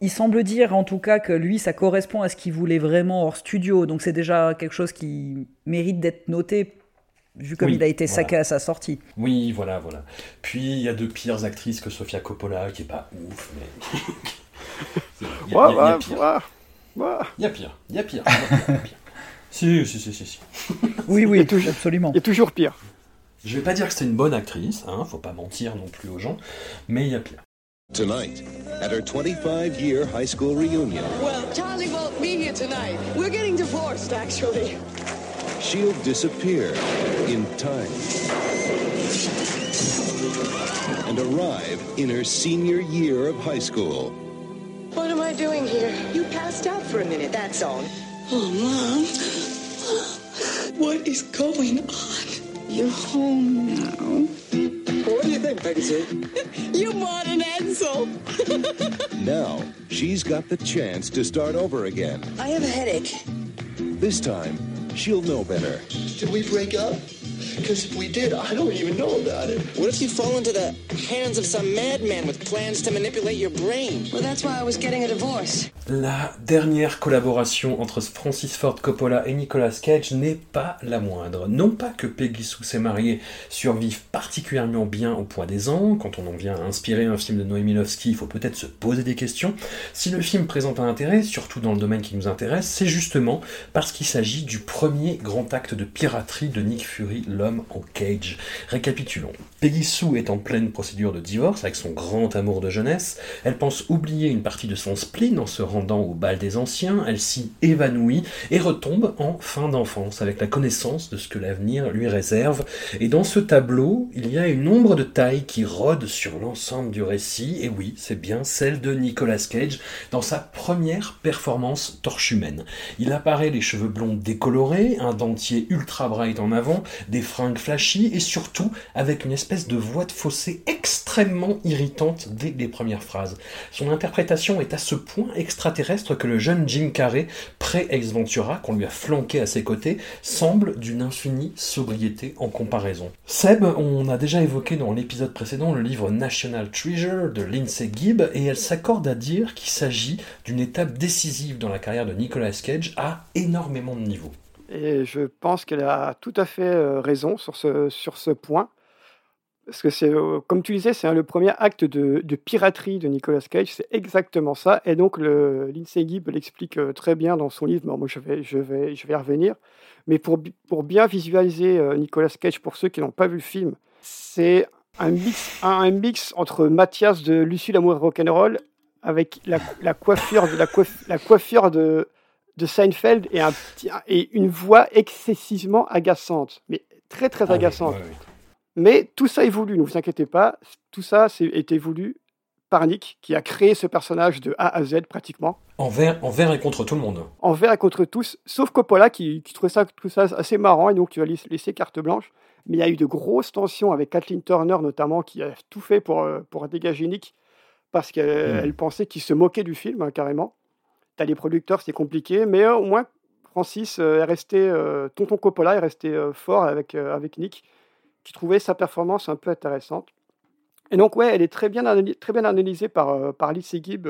il semble dire en tout cas que lui, ça correspond à ce qu'il voulait vraiment hors studio, donc c'est déjà quelque chose qui mérite d'être noté, vu comme Oui, il a été voilà. saqué à sa sortie. Oui, voilà, voilà. Puis il y a de pires actrices que Sofia Coppola, qui est pas ouf, mais. Il y a- pire. Il y a pire, il y a pire. Si, si, si, si, si. Oui, oui, absolument. Il y a toujours pire. Je vais pas dire que c'est une bonne actrice, hein, faut pas mentir non plus aux gens, mais il y a pire. Tonight, at her 25 year high school reunion, Well, Charlie won't be here tonight. We're getting divorced, actually. she'll disappear in time and arrive in her senior year of high school. What am I doing here? You passed out for a minute, that's all. Oh, Mom. What is going on? You're home now. What do you think, Peggy Sue? you bought an Edsel. Now, she's got the chance to start over again. I have a headache. This time, she'll know better. Did we break up? Because if we did, I don't even know about it. What if you fall into the hands of some madman with plans to manipulate your brain? Well, that's why I was getting a divorce. La dernière collaboration entre Francis Ford Coppola et Nicolas Cage n'est pas la moindre. Non pas que Peggy Sue s'est mariée survive particulièrement bien au poids des ans, quand on en vient à inspirer un film de Noémie Lovski, il faut peut-être se poser des questions. Si le film présente un intérêt, surtout dans le domaine qui nous intéresse, c'est justement parce qu'il s'agit du premier grand acte de piraterie de Nick Fury, l'homme en cage. Récapitulons. Peggy Sue est en pleine procédure de divorce avec son grand amour de jeunesse. Elle pense oublier une partie de son spleen en se rendant au bal des anciens. Elle s'y évanouit et retombe en fin d'enfance avec la connaissance de ce que l'avenir lui réserve. Et dans ce tableau, il y a une ombre de taille qui rôde sur l'ensemble du récit. Et oui, c'est bien celle de Nicolas Cage dans sa première performance torche humaine. Il apparaît les cheveux blonds décolorés, un dentier ultra bright en avant, des fringues flashy et surtout avec une espèce de voix de fossé extrêmement irritante dès les premières phrases. Son interprétation est à ce point extraterrestre que le jeune Jim Carrey, pré-Ex Ventura, qu'on lui a flanqué à ses côtés, semble d'une infinie sobriété en comparaison. Seb, on a déjà évoqué dans l'épisode précédent le livre National Treasure de Lindsay Gibb, et elle s'accorde à dire qu'il s'agit d'une étape décisive dans la carrière de Nicolas Cage à énormément de niveaux. Et je pense qu'elle a tout à fait euh, raison sur ce, sur ce point. Parce que c'est, euh, comme tu disais, c'est le premier acte de, piraterie de Nicolas Cage, c'est exactement ça. Et donc, le, Lindsay Gibb l'explique euh, très bien dans son livre. Bon, moi, je vais, je, vais, je vais y revenir. Mais pour, pour bien visualiser Nicolas Cage, pour ceux qui n'ont pas vu le film, c'est un mix, un, mix entre Mathias de Lucie l'amour rock'n'roll avec la, la, coiffure de la, la coiffure de, de Seinfeld et, un petit, et une voix excessivement agaçante, mais très très ah agaçante. Mais tout ça est voulu, ne vous inquiétez pas, tout ça été voulu par Nick, qui a créé ce personnage de A à Z pratiquement. Envers, envers et contre tout le monde. Envers et contre tous, sauf Coppola qui, qui trouvait ça, tout ça assez marrant et donc tu vas laisser carte blanche. Mais il y a eu de grosses tensions avec Kathleen Turner notamment, qui a tout fait pour, euh, pour dégager Nick, parce qu'elle hmm. pensait qu'il se moquait du film, hein, carrément. T'as les producteurs, c'est compliqué, mais euh, au moins Francis euh, est resté, euh, Tonton Coppola est resté fort avec, avec Nick, qui trouvait sa performance un peu intéressante. Et donc, ouais, elle est très bien, analysée par, par Alice Gibb,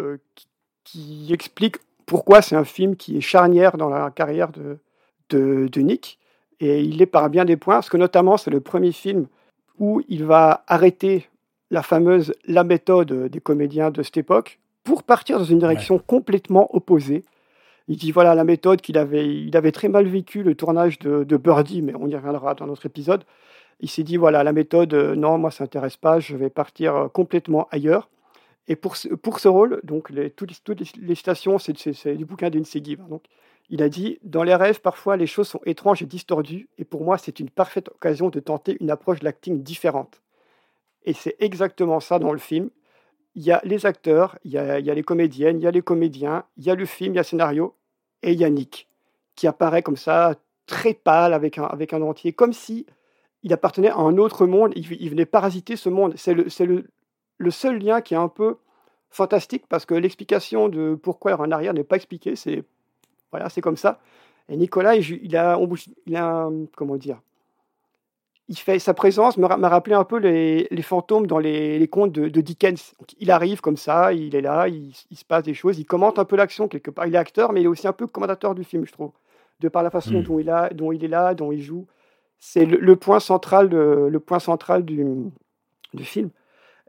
qui, explique pourquoi c'est un film qui est charnière dans la carrière de, de, de, Nick. Et il est par bien des points, parce que notamment, c'est le premier film où il va arrêter la fameuse la méthode des comédiens de cette époque, pour partir dans une direction complètement opposée. Il dit voilà la méthode qu'il avait, il avait très mal vécu le tournage de, Birdie, mais on y reviendra dans notre épisode. Il s'est dit voilà la méthode, euh, non moi ça m'intéresse pas, je vais partir euh, complètement ailleurs. Et pour ce, pour ce rôle, donc les, toutes, les stations, c'est du bouquin d'une Gibb. Donc il a dit dans les rêves parfois les choses sont étranges et distordues, et pour moi c'est une parfaite occasion de tenter une approche de l'acting différente. Et c'est exactement ça dans le film il y a les acteurs, il y a, les comédiennes, il y a les comédiens, il y a le film, il y a le scénario, et il y a Nick, qui apparaît comme ça, très pâle, avec un, avec un entier, comme si il appartenait à un autre monde, il, venait parasiter ce monde. C'est le, le, le, seul lien qui est un peu fantastique, parce que l'explication de pourquoi il en arrière n'est pas expliquée, c'est voilà, comme ça. Et Nicolas, il, il a, il a, comment dire, il fait sa présence m'a rappelé un peu les, fantômes dans les, contes de, Dickens. il arrive comme ça, il est là, il, se passe des choses, il commente un peu l'action quelque part. Il est acteur, mais il est aussi un peu commentateur du film, je trouve, de par la façon hmm. dont, il a, dont il est là, dont il joue. C'est le, point central, le point central du, du film.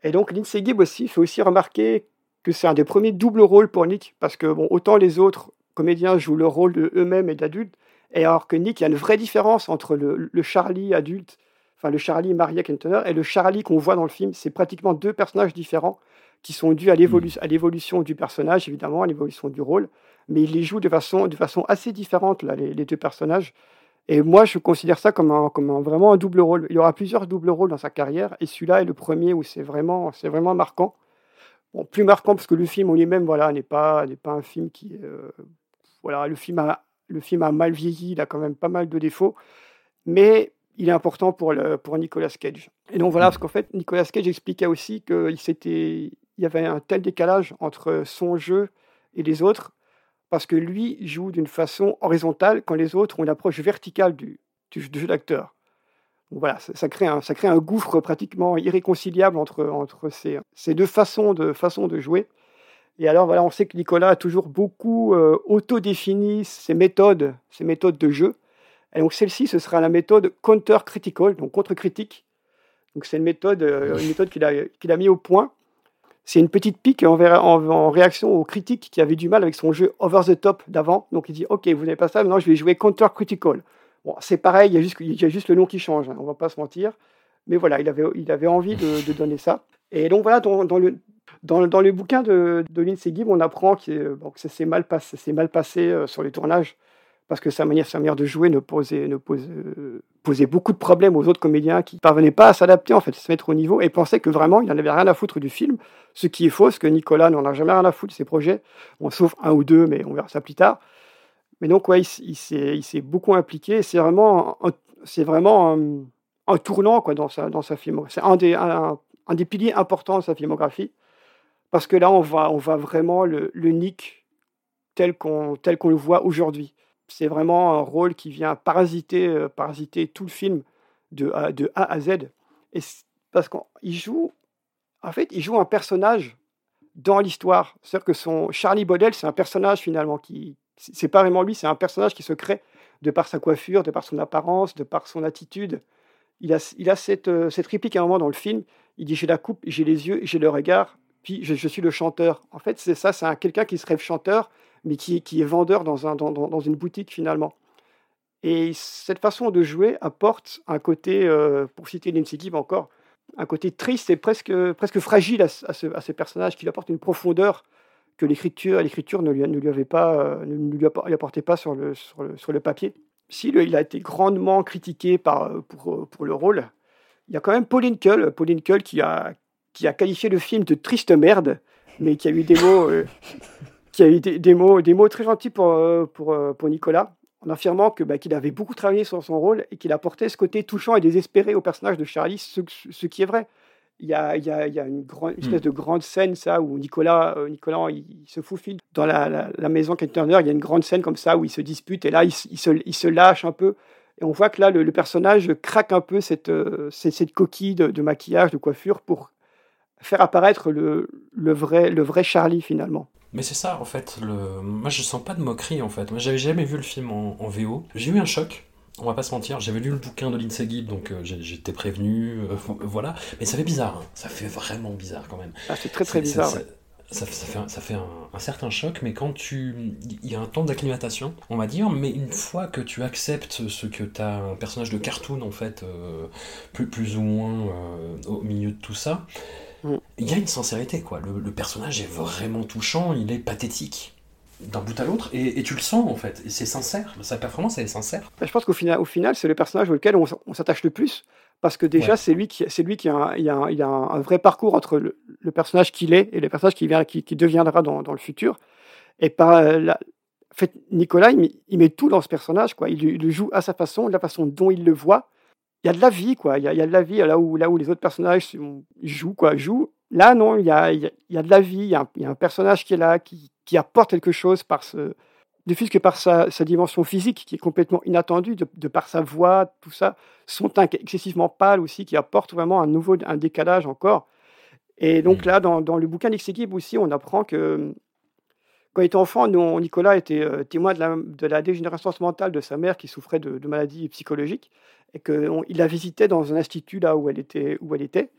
Et donc Lindsay Gibb aussi fait aussi remarquer que c'est un des premiers doubles rôles pour Nick, parce que bon, autant les autres comédiens jouent le rôle de eux-mêmes et d'adultes, et alors que Nick, il y a une vraie différence entre le, le Charlie adulte enfin le Charlie Maria Kentoner et le Charlie qu'on voit dans le film, c'est pratiquement deux personnages différents qui sont dus à hmm. l'évolution du personnage, évidemment, à l'évolution du rôle, mais il les joue de façon, de façon assez différente, là, les, deux personnages. Et moi, je considère ça comme, un, comme vraiment un double rôle. Il y aura plusieurs doubles rôles dans sa carrière, et celui-là est le premier où c'est vraiment, vraiment marquant. Bon, plus marquant parce que le film en lui-même, voilà, n'est pas, n'est pas un film qui, euh, voilà, le film a, le film a mal vieilli, il a quand même pas mal de défauts, mais il est important pour, le, pour Nicolas Cage. Et donc voilà, parce qu'en fait, Nicolas Cage expliquait aussi qu'il il y avait un tel décalage entre son jeu et les autres, parce que lui joue d'une façon horizontale quand les autres ont une approche verticale du, du, jeu d'acteur. Voilà, ça, crée un, ça crée un gouffre pratiquement irréconciliable entre, entre ces, ces deux façons de, façons de jouer. Et alors voilà, on sait que Nicolas a toujours beaucoup euh, auto-défini ses méthodes, ses méthodes de jeu. Et donc celle-ci, ce sera la méthode counter-critical, donc contre-critique. Donc c'est une méthode, euh, une méthode qu'il a, qu'il a mis au point. C'est une petite pique en, en, réaction aux critiques qui avaient du mal avec son jeu over the top d'avant. Donc il dit Ok, vous n'avez pas ça, maintenant je vais jouer counter critical. Bon, c'est pareil, il y, a juste, il y a juste le nom qui change, hein, on va pas se mentir. Mais voilà, il avait, il avait envie de, donner ça. Et donc voilà, dans, dans le, dans, dans, le bouquin de, de Lindsay Gibb, on apprend que, bon, que ça s'est mal passé, mal passé euh, sur les tournages parce que sa manière, de jouer ne euh, posait beaucoup de problèmes aux autres comédiens qui ne parvenaient pas à s'adapter, en fait, à se mettre au niveau et pensaient que vraiment, il n'en avait rien à foutre du film, ce qui est faux, parce que Nicolas n'en a jamais rien à foutre de ses projets, sauf un ou deux, mais on verra ça plus tard. Mais donc, ouais, il, s'est beaucoup impliqué, c'est vraiment, c'est vraiment un, tournant dans, sa, dans sa film. C'est un des, piliers importants de sa filmographie, parce que là, on voit, on voit vraiment le, le Nick tel qu'on le voit aujourd'hui. C'est vraiment un rôle qui vient parasiter, euh, parasiter tout le film de A, à Z. Et parce qu'il joue, en fait, il joue un personnage dans l'histoire. C'est-à-dire que son Charlie Baudel, c'est un personnage finalement qui, c'est pas vraiment lui, c'est un personnage qui se crée de par sa coiffure, de par son apparence, de par son attitude. Il a, il a cette, euh, cette réplique à un moment dans le film. Il dit J'ai la coupe, j'ai les yeux, j'ai le regard, puis je, je suis le chanteur. En fait, c'est ça, c'est quelqu'un qui se rêve chanteur, mais qui, est vendeur dans, un, dans, dans, une boutique finalement. Et cette façon de jouer apporte un côté, euh, pour citer Lindsay encore, un côté triste et presque, fragile à, à, ce, personnage, qui lui apporte une profondeur que l'écriture, l'écriture ne lui, ne pas, euh, ne lui apportait pas sur le, papier. Si le, il a été grandement critiqué par, pour, le rôle, il y a quand même Pauline Kull, Pauline qui a, qualifié le film de triste merde, mais qui a eu des mots, euh, qui a eu des, des, mots, des mots très gentils pour, euh, pour, euh, pour Nicolas, en affirmant que bah, qu'il avait beaucoup travaillé sur son rôle et qu'il apportait ce côté touchant et désespéré au personnage de Charlie, ce, ce qui est vrai. Il y a, il y a, il y a une, grande, une espèce de grande scène, ça, où Nicolas, Nicolas il, il se faufile dans la, la, la maison Kate Turner. Il y a une grande scène comme ça où il se dispute et là, il, il, se, il se lâche un peu. Et on voit que là, le, le personnage craque un peu cette, cette, cette coquille de, de, maquillage, de coiffure pour faire apparaître le, le, vrai, le vrai Charlie finalement. Mais c'est ça en fait. Le... Moi je sens pas de moquerie en fait. Moi j'avais jamais vu le film en, en VO. J'ai eu un choc. On va pas se mentir, j'avais lu le bouquin de Lindsay Gibb, donc euh, j'étais prévenu, euh, voilà. Mais ça fait bizarre, hein. ça fait vraiment bizarre quand même. Ah, c'est très très bizarre. Ça, ouais. ça, ça, fait, un, ça fait un, un, certain choc, mais quand tu. Il y a un temps d'acclimatation, on va dire, mais une fois que tu acceptes ce que tu as un personnage de cartoon, en fait, euh, plus, plus ou moins au milieu de tout ça, il y a une sincérité, quoi. Le, le, personnage est vraiment touchant, il est pathétique d'un bout à l'autre, et, et, tu le sens en fait, c'est sincère, sa performance elle est sincère. Je pense qu'au final, au final c'est le personnage auquel on, on s'attache le plus, parce que déjà ouais. c'est lui qui, c'est lui qui a, un, il a, un, il a un, vrai parcours entre le, le personnage qu'il est et le personnage qui, vient, qui, qui deviendra dans, dans, le futur. Et par la, en fait, Nicolas, il met, il met, tout dans ce personnage, quoi. Il, il, le joue à sa façon, de la façon dont il le voit. Il y a de la vie, quoi. Il y a, il y a de la vie là où, là où les autres personnages jouent, quoi, jouent Là, non, il y a, il y a de la vie, il y, a un, il y, a un, personnage qui est là, qui, qui apporte quelque chose par ce, ne que par sa, sa, dimension physique, qui est complètement inattendue, de, de, par sa voix, tout ça, son teint excessivement pâle aussi, qui apporte vraiment un nouveau, un décalage encore. Et donc mmh. là, dans, dans, le bouquin d'X-Équipe aussi, on apprend que quand il était enfant, nous, Nicolas était euh, témoin de la, de la, dégénérescence mentale de sa mère qui souffrait de, de maladies psychologiques et qu'il la visitait dans un institut là où elle était. Où elle était.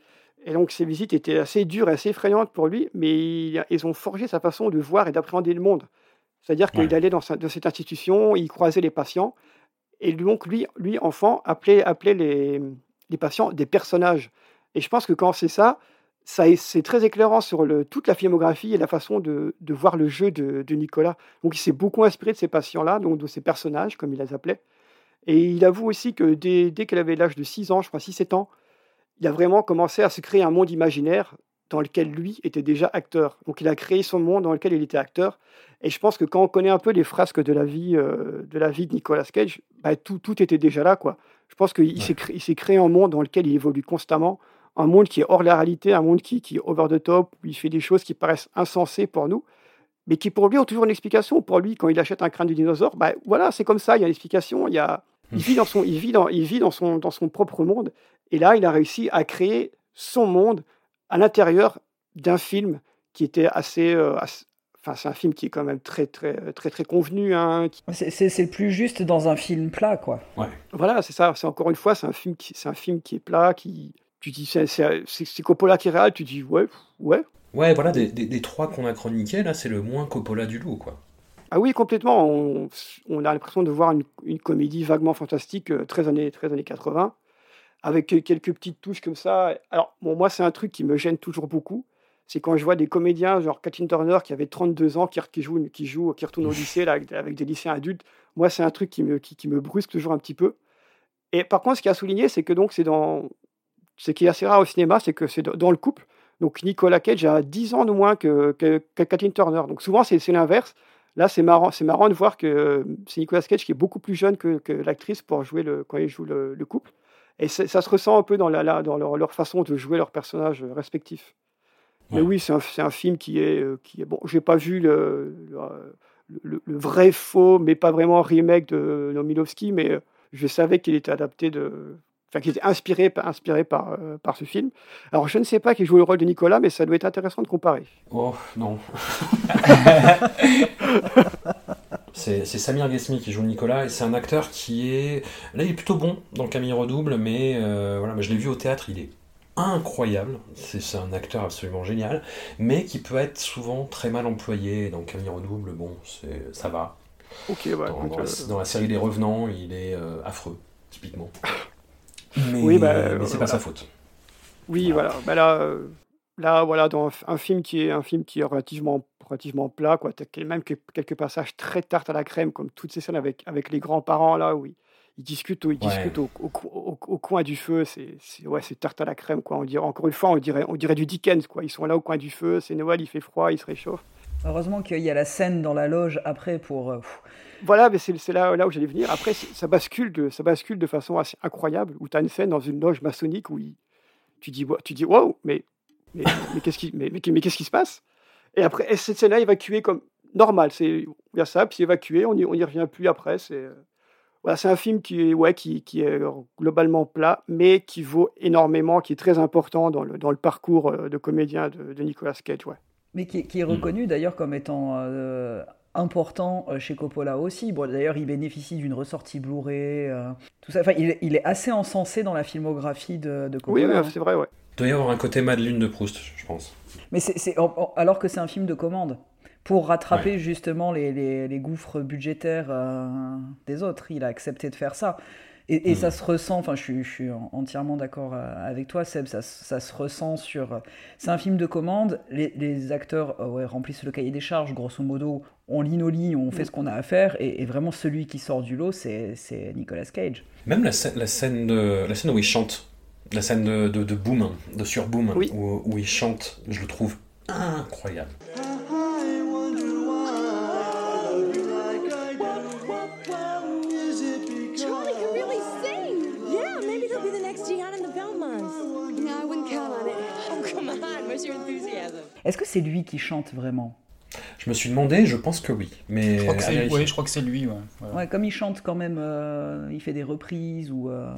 Et donc ces visites étaient assez dures et assez effrayantes pour lui, mais ils ont forgé sa façon de voir et d'appréhender le monde. C'est-à-dire qu'il allait dans, sa, dans, cette institution, il croisait les patients, et donc lui, lui enfant, appelait, appelait les, les patients des personnages. Et je pense que quand c'est ça, ça c'est très éclairant sur le, toute la filmographie et la façon de, de voir le jeu de, de, Nicolas. Donc il s'est beaucoup inspiré de ces patients-là, donc de ces personnages, comme il les appelait. Et il avoue aussi que dès, dès qu'elle avait l'âge de 6 ans, je crois 6-7 ans, il a vraiment commencé à se créer un monde imaginaire dans lequel lui était déjà acteur. Donc il a créé son monde dans lequel il était acteur. Et je pense que quand on connaît un peu les frasques de la vie, euh, de, la vie de Nicolas Cage, bah, tout, tout, était déjà là. Quoi. Je pense qu'il ouais. s'est créé, créé, un monde dans lequel il évolue constamment, un monde qui est hors de la réalité, un monde qui, qui est over the top, où il fait des choses qui paraissent insensées pour nous, mais qui pour lui ont toujours une explication. Pour lui, quand il achète un crâne de dinosaure, bah, voilà, c'est comme ça, il y a une explication, il y a, il vit dans son, il vit dans, il vit dans son, dans son propre monde. Et là, il a réussi à créer son monde à l'intérieur d'un film qui était assez, euh, assez Enfin, c'est un film qui est quand même très, très, très, très convenu. Hein, qui... C'est le plus juste dans un film plat, quoi. Ouais. Voilà, c'est ça. C'est encore une fois, c'est un film qui, c'est un film qui est plat, qui, tu dis, c'est Coppola qui est réel, tu dis, ouais, ouais. Ouais, voilà, des, des, des trois qu'on a chroniqués, là, c'est le moins Coppola du lot, quoi. Ah oui, complètement. On, on a l'impression de voir une, une, comédie vaguement fantastique, euh, très années, très années 80, avec quelques petites touches comme ça. Alors, bon, moi, c'est un truc qui me gêne toujours beaucoup. C'est quand je vois des comédiens, genre Kathleen Turner, qui avait 32 ans, qui, qui, joue, qui, joue, qui retourne au lycée là, avec, avec, des lycéens adultes. Moi, c'est un truc qui me, qui, qui, me brusque toujours un petit peu. Et par contre, ce qui a souligné, c'est que donc, c'est dans. Ce qui est assez rare au cinéma, c'est que c'est dans le couple. Donc, Nicolas Cage a 10 ans de moins que, que, que Kathleen Turner. Donc, souvent, c'est l'inverse. Là, c'est marrant, c'est marrant de voir que c'est Nicolas Cage qui est beaucoup plus jeune que, que l'actrice pour jouer le, quand il joue le, le, couple. Et ça se ressent un peu dans, la, dans leur, leur, façon de jouer leurs personnages respectifs. Mais oui, c'est un, un, film qui est, qui est bon. J'ai pas vu le, le, le, vrai faux, mais pas vraiment remake de Nomilovski, mais je savais qu'il était adapté de, enfin qui était inspiré, inspiré par, euh, par ce film. Alors je ne sais pas qui joue le rôle de Nicolas, mais ça doit être intéressant de comparer. Oh non. c'est Samir Ghesmi qui joue Nicolas et c'est un acteur qui est là il est plutôt bon dans Camille Redouble, mais euh, voilà, je l'ai vu au théâtre, il est incroyable, c'est un acteur absolument génial, mais qui peut être souvent très mal employé dans Camille Redouble. Bon, ça va. Ok, dans, dans, la, euh, dans, la, série des Revenants, il est affreux, typiquement. Mais, oui, bah, mais c'est pas sa faute. Oui, voilà. Bah là, euh, là, voilà, dans un film qui est un film qui est relativement, relativement plat, quoi. T'as même quelques passages très tarte à la crème, comme toutes ces scènes avec, avec les grands-parents là, où ils, ils discutent, ils ouais. discutent au, au, au, au, coin du feu. C'est ouais, c'est tarte à la crème, quoi. On dirait encore une fois, on dirait, on dirait du Dickens, quoi. Ils sont là au coin du feu. C'est Noël, il fait froid, ils se réchauffent. Heureusement qu'il y a la scène dans la loge après pour. Euh, voilà, mais c'est là, où j'allais venir. Après, ça bascule, de, ça bascule de façon assez incroyable, où tu as une scène dans une loge maçonnique où tu dis, tu dis wow, mais, mais, qu'est-ce qui, se passe? Et après, et cette scène-là évacuée comme normal. Il y a ça, puis évacué, on n'y y revient plus après. C'est voilà, c'est un film qui est, ouais, qui, est globalement plat, mais qui vaut énormément, qui est très important dans le, parcours de comédien de, de Nicolas Cage. Ouais. Mais qui, qui est reconnu mmh. d'ailleurs comme étant euh, important chez Coppola aussi. Bon, d'ailleurs, il bénéficie d'une ressortie Blu-ray, euh, tout ça. Enfin, il, il, est assez encensé dans la filmographie de, de Coppola. Oui, c'est vrai, ouais. Il doit y avoir un côté Madeleine de Proust, je pense. Mais c'est alors que c'est un film de commande pour rattraper ouais. justement les, les, les, gouffres budgétaires euh, des autres. Il a accepté de faire ça. Et, et mmh. ça se ressent, enfin je suis, je suis entièrement d'accord avec toi Seb, ça, ça, se ressent sur... C'est un film de commande, les, les acteurs euh, ouais, remplissent le cahier des charges, grosso modo, on lit nos lignes, on fait ce qu'on a à faire, et, et, vraiment celui qui sort du lot, c'est Nicolas Cage. Même la, scène, la, scène de, la scène où il chante, la scène de, de, de Boom, de sur Boom, oui. où, où il chante, je le trouve incroyable. Est-ce que c'est lui qui chante vraiment? Je me suis demandé, je pense que oui. Mais je crois que c'est oui, je crois que c'est lui. Ouais. Voilà. ouais. comme il chante quand même, euh, il fait des reprises ou euh,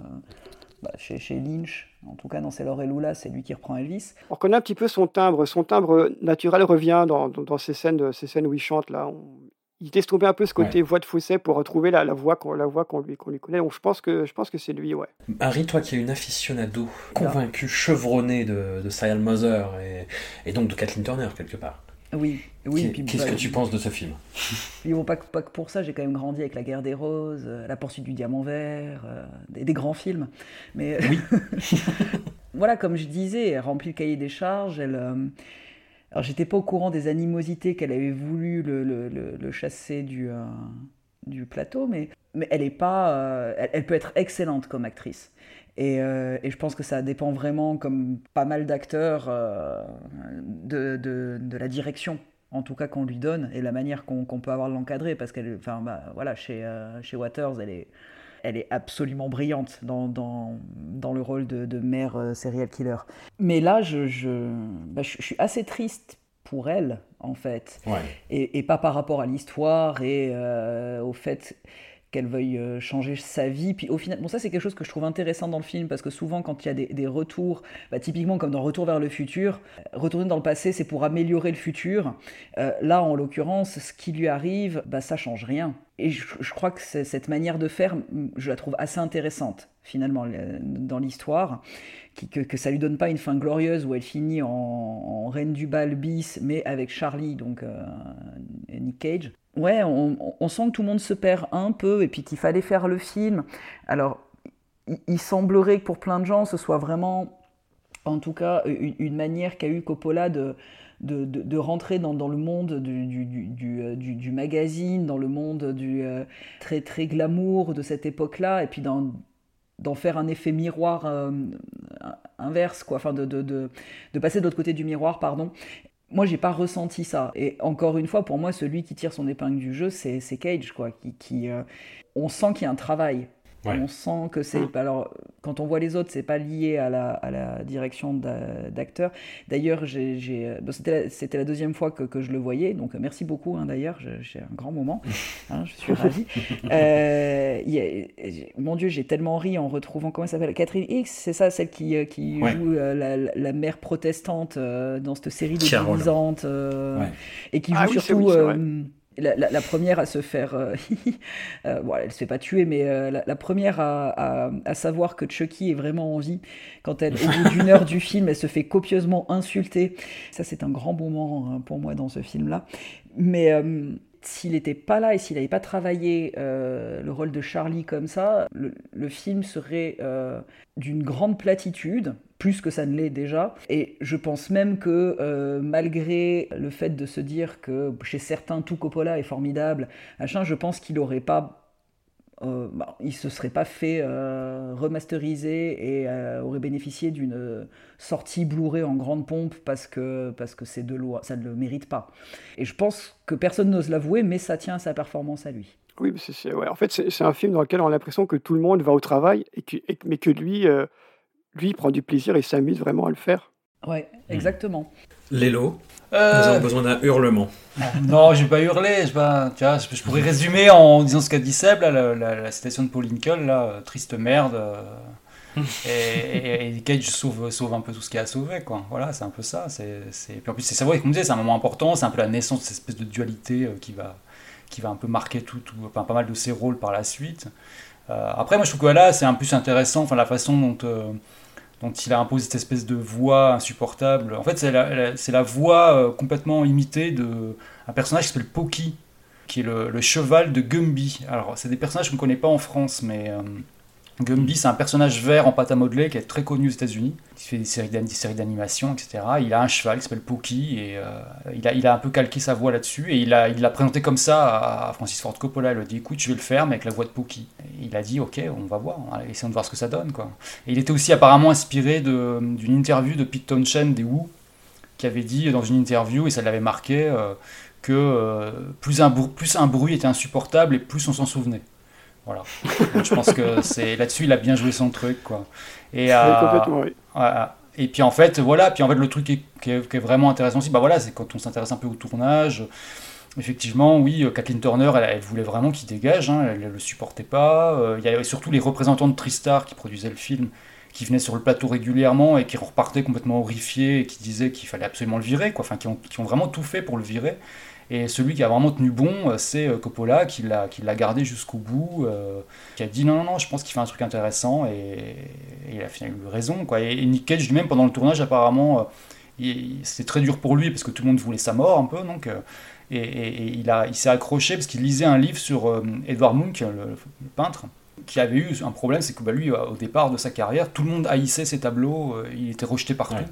bah, chez, chez, Lynch, en tout cas dans C'est Laure et Lula, c'est lui qui reprend Elvis. On reconnaît un petit peu son timbre. Son timbre naturel revient dans, dans, dans ces, scènes, ces scènes où il chante là. On... Il t'estompait un peu ce côté ouais. voix de fausset pour retrouver la, la voix qu'on la voix qu'on lui, qu'on lui connaît. Donc je pense que je pense que c'est lui, ouais. Harry, toi qui es une aficionado convaincue, chevronnée de, de Serial Mother et, et donc de Kathleen Turner quelque part. Oui, oui. Qu'est-ce bah, que tu penses de ce film? Puis bon, pas, pas, que pour ça, j'ai quand même grandi avec La Guerre des Roses, euh, La Poursuite du Diamant Vert, euh, des, des, grands films. Mais oui. voilà, comme je disais, elle remplit le cahier des charges. Elle, euh, alors, j'étais pas au courant des animosités qu'elle avait voulu le, chasser du, euh, plateau, mais, elle est pas. Euh, elle, peut être excellente comme actrice. Et, euh, et, je pense que ça dépend vraiment, comme pas mal d'acteurs, de, la direction, en tout cas qu'on lui donne, et la manière qu'on qu peut avoir de l'encadrer, parce qu'elle, bah, voilà, chez, chez Waters, elle est elle est absolument brillante dans, dans, dans le rôle de, de mère euh, serial killer. Mais là, je, je, bah, je, je, suis assez triste pour elle, en fait. Ouais. Et, et, pas par rapport à l'histoire et euh, au fait qu'elle veuille euh, changer sa vie. Puis au final, bon ça c'est quelque chose que je trouve intéressant dans le film parce que souvent quand il y a des, des retours, bah, typiquement comme dans Retour vers le futur, retourner dans le passé c'est pour améliorer le futur. Euh, là en l'occurrence, ce qui lui arrive, bah, ça change rien. Et je, crois que cette manière de faire, je la trouve assez intéressante finalement dans l'histoire, que, que, ça lui donne pas une fin glorieuse où elle finit en, reine du bal bis, mais avec Charlie, donc euh, Nick Cage ouais, on, sent que tout le monde se perd un peu et puis qu'il fallait faire le film. Alors, il, semblerait que pour plein de gens, ce soit vraiment, en tout cas, une manière qu'a eu Coppola de, de, de, rentrer dans, dans le monde du, du, du, du, du magazine, dans le monde du euh, très, très glamour de cette époque-là, et puis d'en faire un effet miroir euh, inverse, quoi, enfin de, de, de, de passer de l'autre côté du miroir, pardon, moi j'ai pas ressenti ça. Et encore une fois pour moi celui qui tire son épingle du jeu c'est Cage quoi qui, qui euh, on sent qu'il y a un travail On sent que c'est. Alors, quand on voit les autres, c'est pas lié à la, à la direction d'acteur. D'ailleurs, j'ai, c'était, la, deuxième fois que, que, je le voyais, donc merci beaucoup. Hein, d'ailleurs, j'ai un grand moment. Hein, je suis ravie. Euh, mon Dieu, j'ai tellement ri en retrouvant comment elle s'appelle Catherine X, c'est ça, celle qui, euh, joue euh, la, la, mère protestante dans cette série de ouais. et qui ah joue surtout la, première à se faire. Euh, euh, bon, elle se fait pas tuer, mais euh, la, première à, savoir que Chucky est vraiment en vie. Quand elle, au bout d'une heure du film, elle se fait copieusement insulter. Ça, c'est un grand moment hein, pour moi dans ce film-là. Mais s'il n'était pas là et s'il n'avait pas travaillé le rôle de Charlie comme ça, le film serait d'une grande platitude plus que ça ne l'est déjà. Et je pense même que euh, malgré le fait de se dire que chez certains tout Coppola est formidable, machin, je pense qu'il aurait pas euh, bah, il se serait pas fait euh, remasteriser et aurait bénéficié d'une sortie Blu-ray en grande pompe parce que parce que c'est de loi, ça ne le mérite pas. Et je pense que personne n'ose l'avouer, mais ça tient à sa performance à lui. Oui, c'est, ouais, en fait, c'est, un film dans lequel on a l'impression que tout le monde va au travail, mais que lui, lui, il prend du plaisir et s'amuse vraiment à le faire. Ouais, hmm. exactement. Lélo, euh... nous avons besoin d'un hurlement. non, je vais pas hurler. Je, pas, tu vois, je, pourrais résumer en disant ce qu'a dit Seb, la, la, citation de Paul Lincoln, là, euh, triste merde. Euh, et, et, Cage sauve, sauve un peu tout ce qu'il a sauvé, quoi. Voilà, c'est un peu ça. C'est, Puis en plus, c'est vrai, comme disait, c'est un moment important, c'est un peu la naissance de cette espèce de dualité euh, qui, va, qui va un peu marquer tout, tout pas mal de ses rôles par la suite. après, moi, je trouve que là, c'est un plus intéressant, enfin, la façon dont dont il a imposé cette espèce de voix insupportable. En fait, c'est la, voix euh, complètement imitée d'un personnage qui s'appelle Poki, qui est le, cheval de Gumby. Alors, c'est des personnages qu'on ne connaît pas en France, mais euh, Gumby, c'est un personnage vert en pâte à modeler qui est très connu aux États-Unis, qui fait des séries d'animation, etc. Il a un cheval qui s'appelle Pookie et euh, il, a, il un peu calqué sa voix là-dessus et il l'a il présenté comme ça à Francis Ford Coppola. Il a dit écoute, je vais le faire, mais avec la voix de Pookie. il a dit ok, on va voir, essayons de voir ce que ça donne. Et il était aussi apparemment inspiré d'une interview de Pete Townshend des Who, qui avait dit dans une interview, et ça l'avait marqué, euh, que euh, plus, un, plus un bruit était insupportable et plus on s'en souvenait. Voilà. je pense que c'est là-dessus, il a bien joué son truc, quoi. Et, euh, et puis en fait, voilà. Puis en fait, le truc qui est, vraiment intéressant aussi, bah voilà, c'est quand on s'intéresse un peu au tournage. Effectivement, oui, euh, Kathleen Turner, elle, voulait vraiment qu'il dégage, hein, elle ne le supportait pas. Euh, il y avait surtout les représentants de Tristar qui produisaient le film, qui venaient sur le plateau régulièrement et qui repartaient complètement horrifiés et qui disaient qu'il fallait absolument le virer, quoi. Enfin, qui ont, qui ont, vraiment tout fait pour le virer. Et celui qui a vraiment tenu bon, euh, c'est euh, Coppola, qui l'a gardé jusqu'au bout, euh, qui a dit non, non, non, je pense qu'il fait un truc intéressant, et, il a finalement eu raison. Quoi. Et, Nick Cage lui-même, pendant le tournage, apparemment, c'était très dur pour lui, parce que tout le monde voulait sa mort un peu, donc... Et, il, il s'est accroché parce qu'il lisait un livre sur Edward Munch, le, peintre, qui avait eu un problème, c'est que bah, lui, au départ de sa carrière, tout le monde haïssait ses tableaux, il était rejeté partout.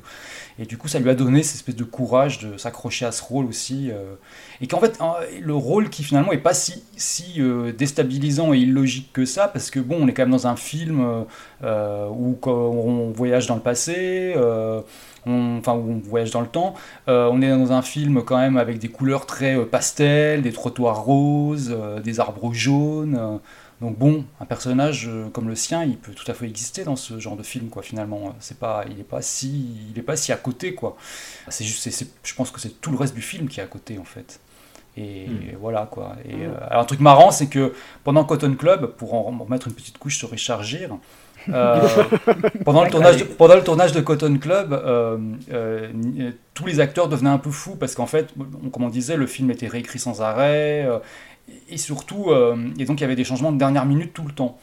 Et du coup, ça lui a donné cette espèce de courage de s'accrocher à ce rôle aussi. Euh, et qu'en fait, le rôle qui finalement est pas si, si euh, déstabilisant et illogique que ça, parce que bon, on est quand même dans un film euh, où on voyage dans le passé. enfin où on voyage dans le temps. on est dans un film quand même avec des couleurs très pastel, des trottoirs roses, des arbres jaunes. Donc bon, un personnage euh, comme le sien, il peut tout à fait exister dans ce genre de film, quoi. Finalement, c'est pas, il n'est pas si, il est pas si à côté, quoi. C'est juste, je pense que c'est tout le reste du film qui est à côté, en fait. Et, hmm. voilà, quoi. Et hmm. euh, alors un truc marrant, c'est que pendant Cotton Club, pour en remettre une petite couche sur Richard Gere, euh, pendant, le tournage de, pendant le tournage de Cotton Club, tous les acteurs devenaient un peu fous parce qu'en fait, comme on disait, le film était réécrit sans arrêt et surtout, euh, et donc il y avait des changements de dernière minute tout le temps.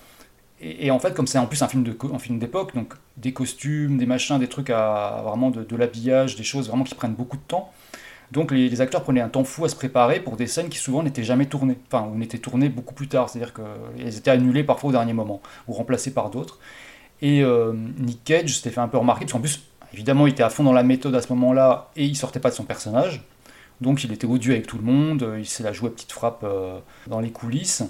Et, en fait, comme c'est en plus un film de un film d'époque, donc des costumes, des machins, des trucs à vraiment de, l'habillage, des choses vraiment qui prennent beaucoup de temps. Donc les, acteurs prenaient un temps fou à se préparer pour des scènes qui souvent n'étaient jamais tournées, enfin ou n'étaient tournées beaucoup plus tard, c'est-à-dire qu'elles étaient annulées parfois au dernier moment ou remplacées par d'autres. Et euh, Nick Cage s'était fait un peu remarquer parce qu'en plus, évidemment, il était à fond dans la méthode à ce moment-là et il sortait pas de son personnage. Donc il était odieux avec tout le monde, euh, il s'est la joué petite frappe euh, dans les coulisses.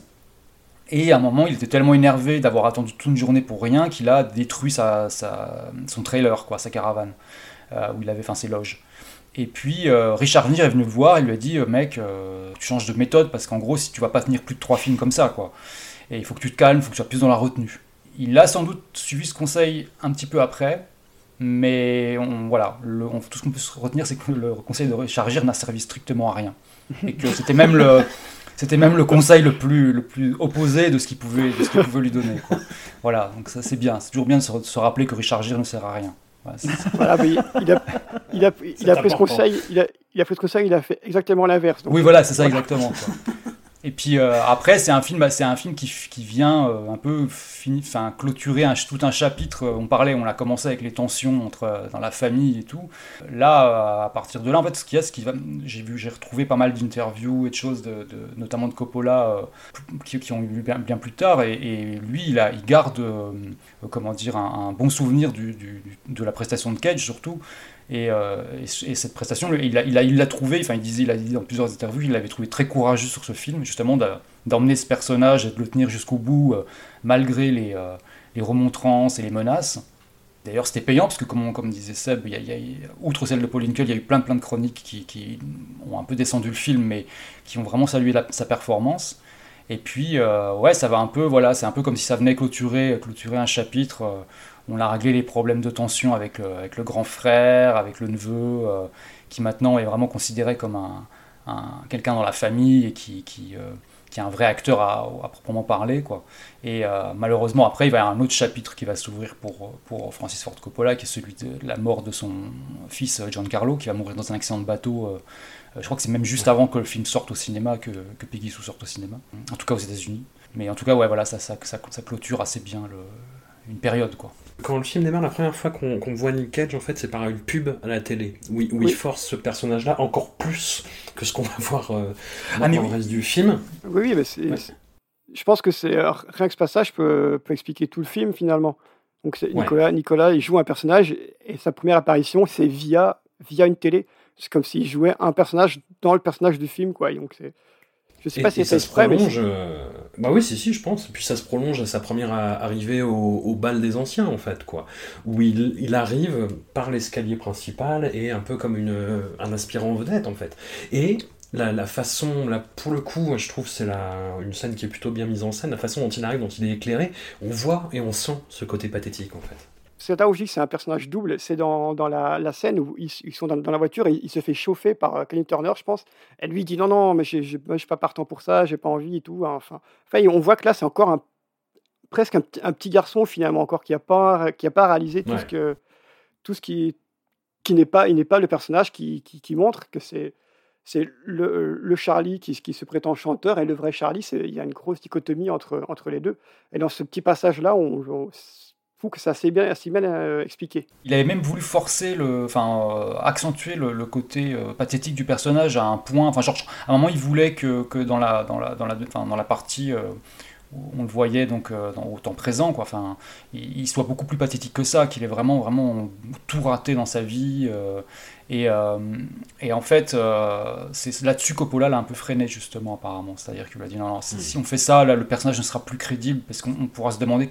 Et à un moment, il était tellement énervé d'avoir attendu toute une journée pour rien qu'il a détruit son trailer, quoi, sa caravane, euh, où il avait fait ses loges. Et puis Richard Nier est venu le voir et lui a dit Mec, tu changes de méthode parce qu'en gros, si tu vas pas tenir plus de trois films comme ça, quoi. et il faut que tu te calmes, il faut que tu sois plus dans la retenue. Il a sans doute suivi ce conseil un petit peu après, mais on, voilà, le, on- tout ce qu'on peut se retenir, c'est que le conseil de rechargir n'a servi strictement à rien. Et que c'était même le, c'était même le conseil le plus, le plus opposé de ce qu'il pouvait, de ce qu'il pouvait lui donner. quoi. Voilà, donc ça c'est bien. C'est toujours bien de se, de se rappeler que rechargir ne sert à rien. Voilà, c'est- Voilà, mais il a, il a, il C'est a pris ce conseil, il a, il a pris ce conseil, il a fait exactement l'inverse. donc- Oui, voilà, c'est ça exactement. quoi. Et puis euh, après, c'est un film, bah, c'est un film qui, qui vient euh, un peu fini, enfin clôturer tout un chapitre. Euh, On parlait, on a commencé avec les tensions entre dans la famille et tout. Là, à partir de là, en fait, ce qu'il y a, ce qui va, j'ai vu, j'ai retrouvé pas mal d'interviews et de choses, de, notamment de Coppola, qui, ont eu bien, bien plus tard. Et, lui, il, a, il garde, comment dire, un, bon souvenir de la prestation de Cage surtout. Et, euh, et- et cette prestation, il l'a il trouvé, enfin il disait, il a dit dans plusieurs interviews, il l'avait trouvé très courageux sur ce film, justement d'emmener ce personnage et de le tenir jusqu'au bout, euh, malgré les, euh, les remontrances et les menaces. D'ailleurs, c'était payant, parce que comme, comme disait Seb, outre celle de Paul Hinkel, il y a eu plein, plein de chroniques qui, ont un peu descendu le film, mais qui ont vraiment salué sa performance. Et puis, ouais, ça va un peu, voilà, c'est un peu comme si ça venait clôturer, clôturer un chapitre. On a réglé les problèmes de tension avec le, avec le grand frère, avec le neveu, euh, qui maintenant est vraiment considéré comme un, un- quelqu'un dans la famille et qui, qui, euh, qui est un vrai acteur à, à proprement parler. Quoi. Et euh, malheureusement, après, il va y avoir un autre chapitre qui va s'ouvrir pour, pour Francis Ford Coppola, qui est celui de la mort de son fils Giancarlo, qui va mourir dans un accident de bateau. je crois que c'est même juste avant que le film sorte au cinéma, que, que Peggy Sue sorte au cinéma, en tout cas aux États-Unis. Mais en tout cas, ouais, voilà, ça, ça, ça, ça clôture assez bien le, une période. quoi. Quand le film démarre, la première fois qu'on voit Nick Cage, en fait, c'est par une pub à la télé, où, Oui. il force ce personnage-là encore plus que ce qu'on va voir euh, Ah, dans le reste du film. Oui, oui, mais c'est. Ouais. Je pense que c'est euh, rien que ce passage peut, peut expliquer tout le film finalement. Donc Ouais. Nicolas, Nicolas, il joue un personnage et sa première apparition c'est via via une télé. C'est comme s'il jouait un personnage dans le personnage du film, quoi. Et Donc c'est. Je sais Et, pas si ça se mais prolonge. euh, Bah oui, si, si, je pense. Puis ça se prolonge à sa première arrivée au, au bal des anciens, en fait, quoi. Où il, il arrive par l'escalier principal et un peu comme une, un aspirant vedette, en fait. Et la, la façon, là, pour le coup, je trouve que c'est une scène qui est plutôt bien mise en scène, la façon dont il arrive, dont il est éclairé, on voit et on sent ce côté pathétique, en fait. C'est là que c'est un personnage double. C'est dans, dans la, la scène où ils, ils sont dans, dans la voiture et il se fait chauffer par euh, Kenny Turner, je pense. Elle lui dit non, non, mais je ne suis pas partant pour ça, j'ai pas envie et tout. hein. Enfin, enfin, on voit que là, c'est encore un, presque un, petit- un petit garçon finalement encore qui n'a pas, qui a pas réalisé tout Ouais. ce que tout ce qui, qui n'est pas, il n'est pas le personnage qui, qui, qui montre que c'est c'est le, le Charlie qui, qui se prétend chanteur et le vrai Charlie. Il y a une grosse dichotomie entre, entre les deux. Et dans ce petit passage-là, on, on, trouve que c'est assez bien, assez bien euh, expliqué. Il avait même voulu forcer, le, enfin, euh, accentuer le, le côté euh, pathétique du personnage à un point. Enfin, genre, à un moment, il voulait que, que dans, la, dans, la, dans, la, enfin, dans la partie euh, où on le voyait donc euh, dans, au temps présent, quoi. Enfin, il, il soit beaucoup plus pathétique que ça, qu'il ait vraiment, vraiment tout raté dans sa vie. euh, et, euh, et en fait, euh, c'est là-dessus Coppola l'a un peu freiné justement apparemment. C'est-à-dire qu'il a dit non, non, si, si on fait ça, là, le personnage ne sera plus crédible parce qu'on on pourra se demander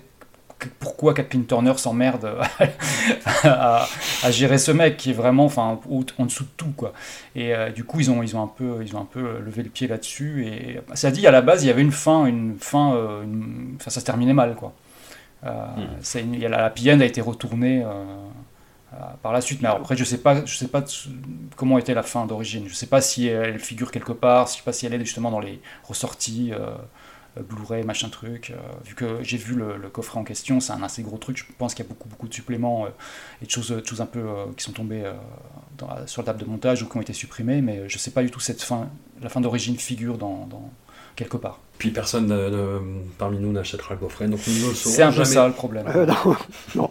pourquoi Kathleen Turner s'emmerde à, à gérer ce mec qui est vraiment enfin en dessous de tout quoi. Et euh, du coup ils ont ils ont un peu ils ont un peu levé le pied là-dessus. Et ça dit à la base il y avait une fin une fin euh, une- enfin ça se terminait mal quoi. Euh, une- a la, la a été retournée par la suite. Mais alors, après je sais pas je sais pas comment était la fin d'origine. Je sais pas si elle figure quelque part je sais pas si elle est justement dans les ressorties Blu-ray, machin truc. euh, vu que j'ai vu le, le coffret en question, c'est un assez gros truc. Je pense qu'il y a beaucoup, beaucoup de suppléments euh, et de choses, de choses un peu euh, qui sont tombées euh, dans la- sur la table de montage ou qui ont été supprimées, mais euh, je sais pas du tout cette fin, la fin d'origine figure dans, dans- quelque part. Puis personne de- de- parmi nous n'achètera le coffret, donc nous ne le saurons C'est un peu jamais. ça le problème. Euh, non, non,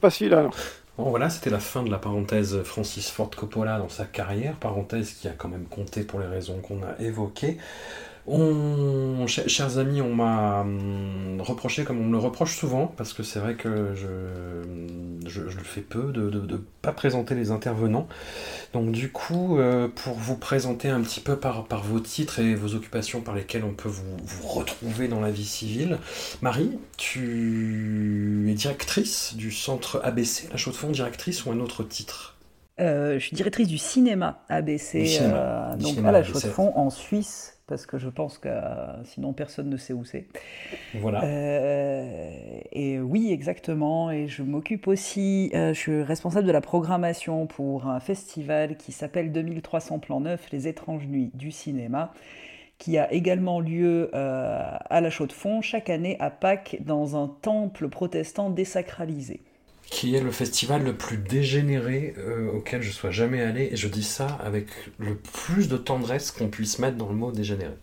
pas celui-là. non. Bon voilà, c'était la fin de la parenthèse Francis Ford Coppola dans sa carrière, parenthèse qui a quand même compté pour les raisons qu'on a évoquées. On, ch- chers amis, on m'a hum, reproché, comme on me le reproche souvent, parce que c'est vrai que je, je, je le fais peu, de ne pas présenter les intervenants. Donc du coup, euh, pour vous présenter un petit peu par, par vos titres et vos occupations par lesquelles on peut vous, vous retrouver dans la vie civile, Marie, tu es directrice du centre ABC, la Chaux-de-Fonds, directrice ou un autre titre? Euh, je suis directrice du cinéma ABC, Du cinéma. euh, donc cinéma à la ABC. Chaux-de-Fonds en Suisse, parce que je pense que euh, sinon personne ne sait où c'est. Voilà. Euh, et oui, exactement. Et je m'occupe aussi, euh, je suis responsable de la programmation pour un festival qui s'appelle 2300 plans neufs, les étranges nuits du cinéma, qui a également lieu euh, à la Chaux-de-Fonds chaque année à Pâques dans un temple protestant désacralisé. Qui est le festival le plus dégénéré euh, auquel je sois jamais allé, et je dis ça avec le plus de tendresse qu'on puisse mettre dans le mot dégénéré.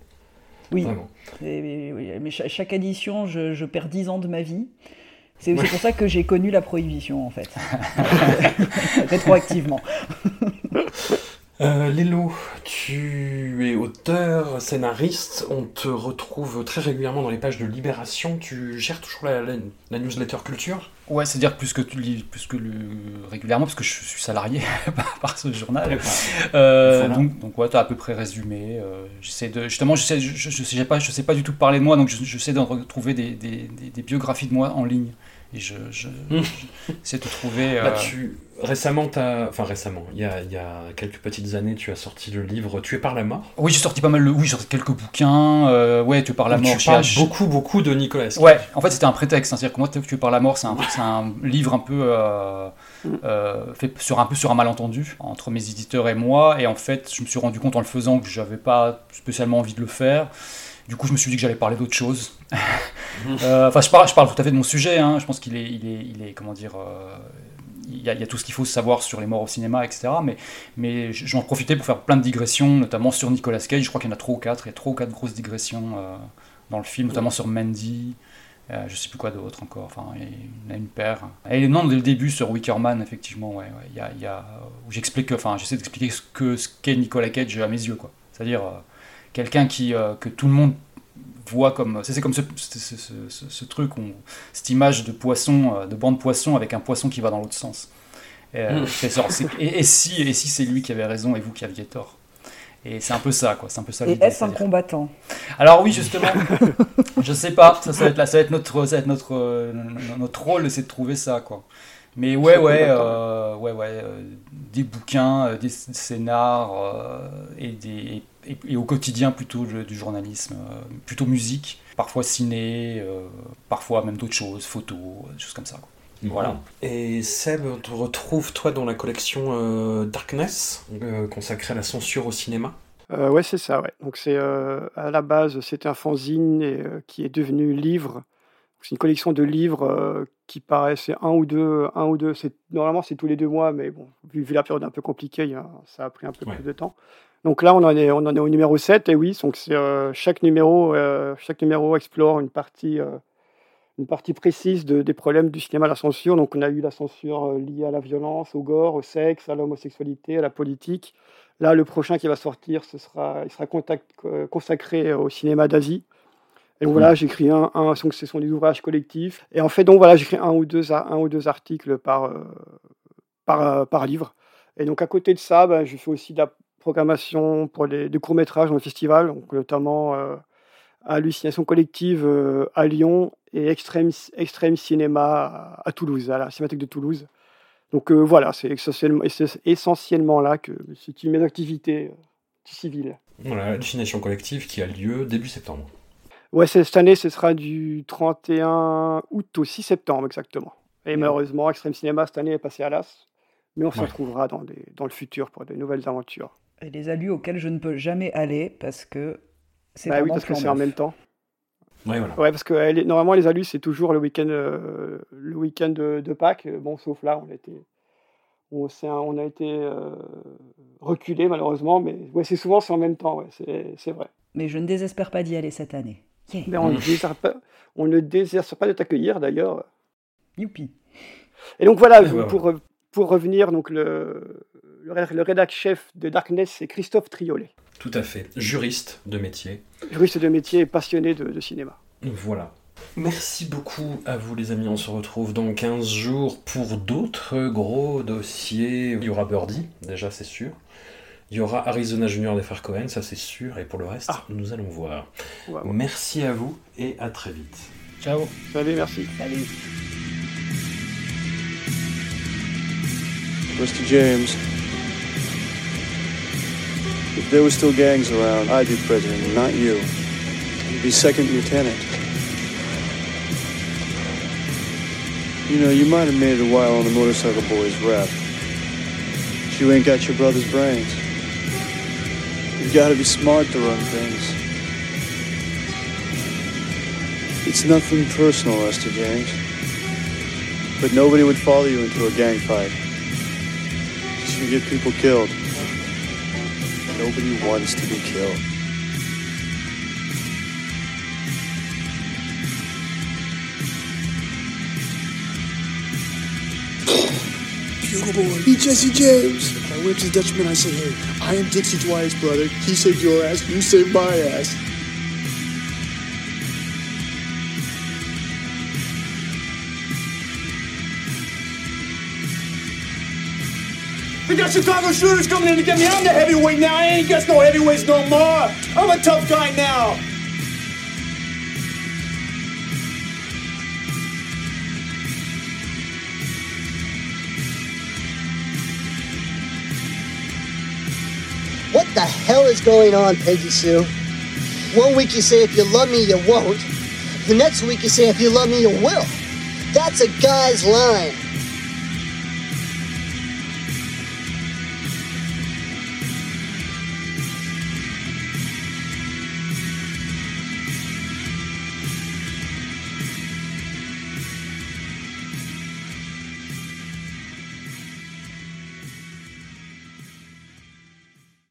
Oui. Vraiment. Et- mais, oui, mais cha- chaque édition, je, je perds 10 ans de ma vie. C'est c'est pour ça que j'ai connu la prohibition, en fait. Rétroactivement. Euh, Lélo, tu es auteur, scénariste, on te retrouve très régulièrement dans les pages de Libération, tu gères toujours la, la- la newsletter culture? Ouais, c'est-à-dire plus que tu plus que le, régulièrement, parce que je suis salarié par, ce journal. Euh. Donc, donc ouais, t'as à peu près résumé. euh, j'essaie de, justement, je, je, je sais pas, je sais pas du tout parler de moi, donc je- j'essaie de retrouver des, des, des, des biographies de moi en ligne. Et je, je, Hmm. j'essaie de trouver. Bah, euh, tu... Récemment, t'as... enfin récemment, il y a, il y a quelques petites années, tu as sorti le livre Tué par la mort. Oui, j'ai sorti pas mal. de- Oui, j'ai sorti quelques bouquins. euh, ouais, tu parles la Où mort. tu parles H. beaucoup, beaucoup de Nicolas. Ouais, en fait c'était un prétexte, hein. c'est-à-dire que moi tu par la mort, c'est un, c'est un livre un peu euh, euh, fait sur un peu sur un malentendu entre mes éditeurs et moi, et en fait je me suis rendu compte en le faisant que j'avais pas spécialement envie de le faire. Du coup, je me suis dit que j'allais parler d'autre chose. Euh, Enfin, je parle, tout à fait de mon sujet. hein. Je pense qu'il est, il est, il est, comment dire, euh, il y, a, tout ce qu'il faut savoir sur les morts au cinéma, etc. Mais, mais j'en profitais pour faire plein de digressions, notamment sur Nicolas Cage. Je crois qu'il y en a trois ou quatre. Il y a trois ou quatre grosses digressions euh, dans le film, notamment sur Mandy. Euh, je sais plus quoi d'autre encore. Enfin, il y en a une paire. Et non, dès le début sur Wickerman, effectivement, ouais, y a, où j'explique, enfin, j'essaie d'expliquer ce que ce qu'est Nicolas Cage à mes yeux, quoi. C'est-à-dire quelqu'un qui euh, que tout le monde voit comme c'est c'est comme ce, ce, ce- ce- ce truc on- cette image de poisson euh, de banc de poisson avec un poisson qui va dans l'autre sens. Et, euh, Mm. c'est genre, et, et si et si c'est lui qui avait raison et vous qui aviez tort. Et c'est un peu ça quoi. C'est un peu ça Et est-ce un combattant? Alors oui, justement, je sais pas, ça, ça va être là, ça va être notre, ça va être notre, euh, notre rôle, c'est de trouver ça, quoi. Mais ouais, ouais, euh, ouais, ouais, euh, des bouquins, euh, des scénars euh, et des et, et au quotidien plutôt le- du journalisme, euh, plutôt musique, parfois ciné, euh, parfois même d'autres choses, photos, euh, des choses comme ça. Quoi. Voilà. Et Seb, on te retrouve toi dans la collection euh, Darkness, euh, consacrée à la censure au cinéma. Euh, ouais, c'est ça, ouais. Donc c'est euh, à la base, c'était un fanzine et, euh, qui est devenu livre. C'est une collection de livres euh, qui paraissait un ou deux, un ou deux. C'est normalement c'est tous les deux mois, mais bon, vu, vu la période un peu compliquée, ça a pris un peu Ouais. plus de temps. Donc là, on en est, on en est au numéro 7, et oui, donc euh, chaque numéro, euh, chaque numéro explore une partie, euh, une partie précise de- des problèmes du cinéma, la censure. Donc on a eu la censure liée à la violence, au gore, au sexe, à l'homosexualité, à la politique. Là, le prochain qui va sortir, ce sera, il sera contact- consacré au cinéma d'Asie. Et donc voilà, j'écris un, un, donc ce sont des ouvrages collectifs. Et en fait, donc voilà, j'écris un ou deux, un ou deux articles par, par, par livre. Et donc à côté de ça, ben, je fais aussi de la programmation pour les, des courts-métrages dans le festival, donc notamment euh, Hallucination collective euh, à Lyon et Extrême, Extrême Cinéma à, à Toulouse, à la Cinémathèque de Toulouse. Donc euh, voilà, c'est essentiellement, c'est essentiellement là que situe mes activités civiles. Voilà, hallucination collective qui a lieu début septembre. Ouais, c'est- cette année, ce sera du 31 août au 6 septembre exactement. Et malheureusement, Extrême Cinéma cette année est passé à l'as. Mais on se Ouais. retrouvera dans, des- dans le futur pour de nouvelles aventures. Et les alus auxquels je ne peux jamais aller parce que c'est Bah oui, parce que c'est en même temps. Ouais, voilà. Ouais, parce que est- normalement, les alus, c'est toujours le week-end euh, le week-end de, de Pâques. Bon, sauf là, on a été, on, s'est- on a été euh, reculé malheureusement. Mais ouais, c'est souvent c'est en même temps, ouais, c'est vrai. Mais je ne désespère pas d'y aller cette année. Yeah. Mais on, ne désire pas, on ne désire pas de t'accueillir d'ailleurs. Youpi. Et donc voilà, Et voilà. pour, pour revenir, donc le, le, ré- le rédac chef de Darkness, c'est Christophe Triolet, Tout à fait. Juriste de métier. juriste de métier et passionné de, de cinéma. Voilà. Merci beaucoup à vous les amis, on se retrouve dans 15 jours pour d'autres gros dossiers. Il y aura Birdie, déjà c'est sûr. Il y aura Arizona Junior des frères Cohen, ça c'est sûr. Et pour le reste, nous allons voir. Merci à vous et à très vite. Ciao. Salut, merci. Salut. Mr. James, If there were still gangs around, I'd be president, not you. You'd be second lieutenant. You know, you might have made it a while on the Motorcycle Boys rep. But you ain't got your brother's brains. You've got to be smart to run things. It's nothing personal, Lester James. But nobody would follow you into a gang fight. Just you get people killed. Nobody wants to be killed. Bugle boy, be Jesse James. If I went to the Dutchman, I say, hey, I am Dixie Dwyer's brother. He saved your ass, you saved my ass. We got Chicago shooters coming in to get me. I'm the heavyweight now. I ain't got no heavyweights no more. I'm a tough guy now. What the hell is going on, Peggy Sue? One week you say if you love me, you won't. The next week you say if you love me, you will. That's a guy's line.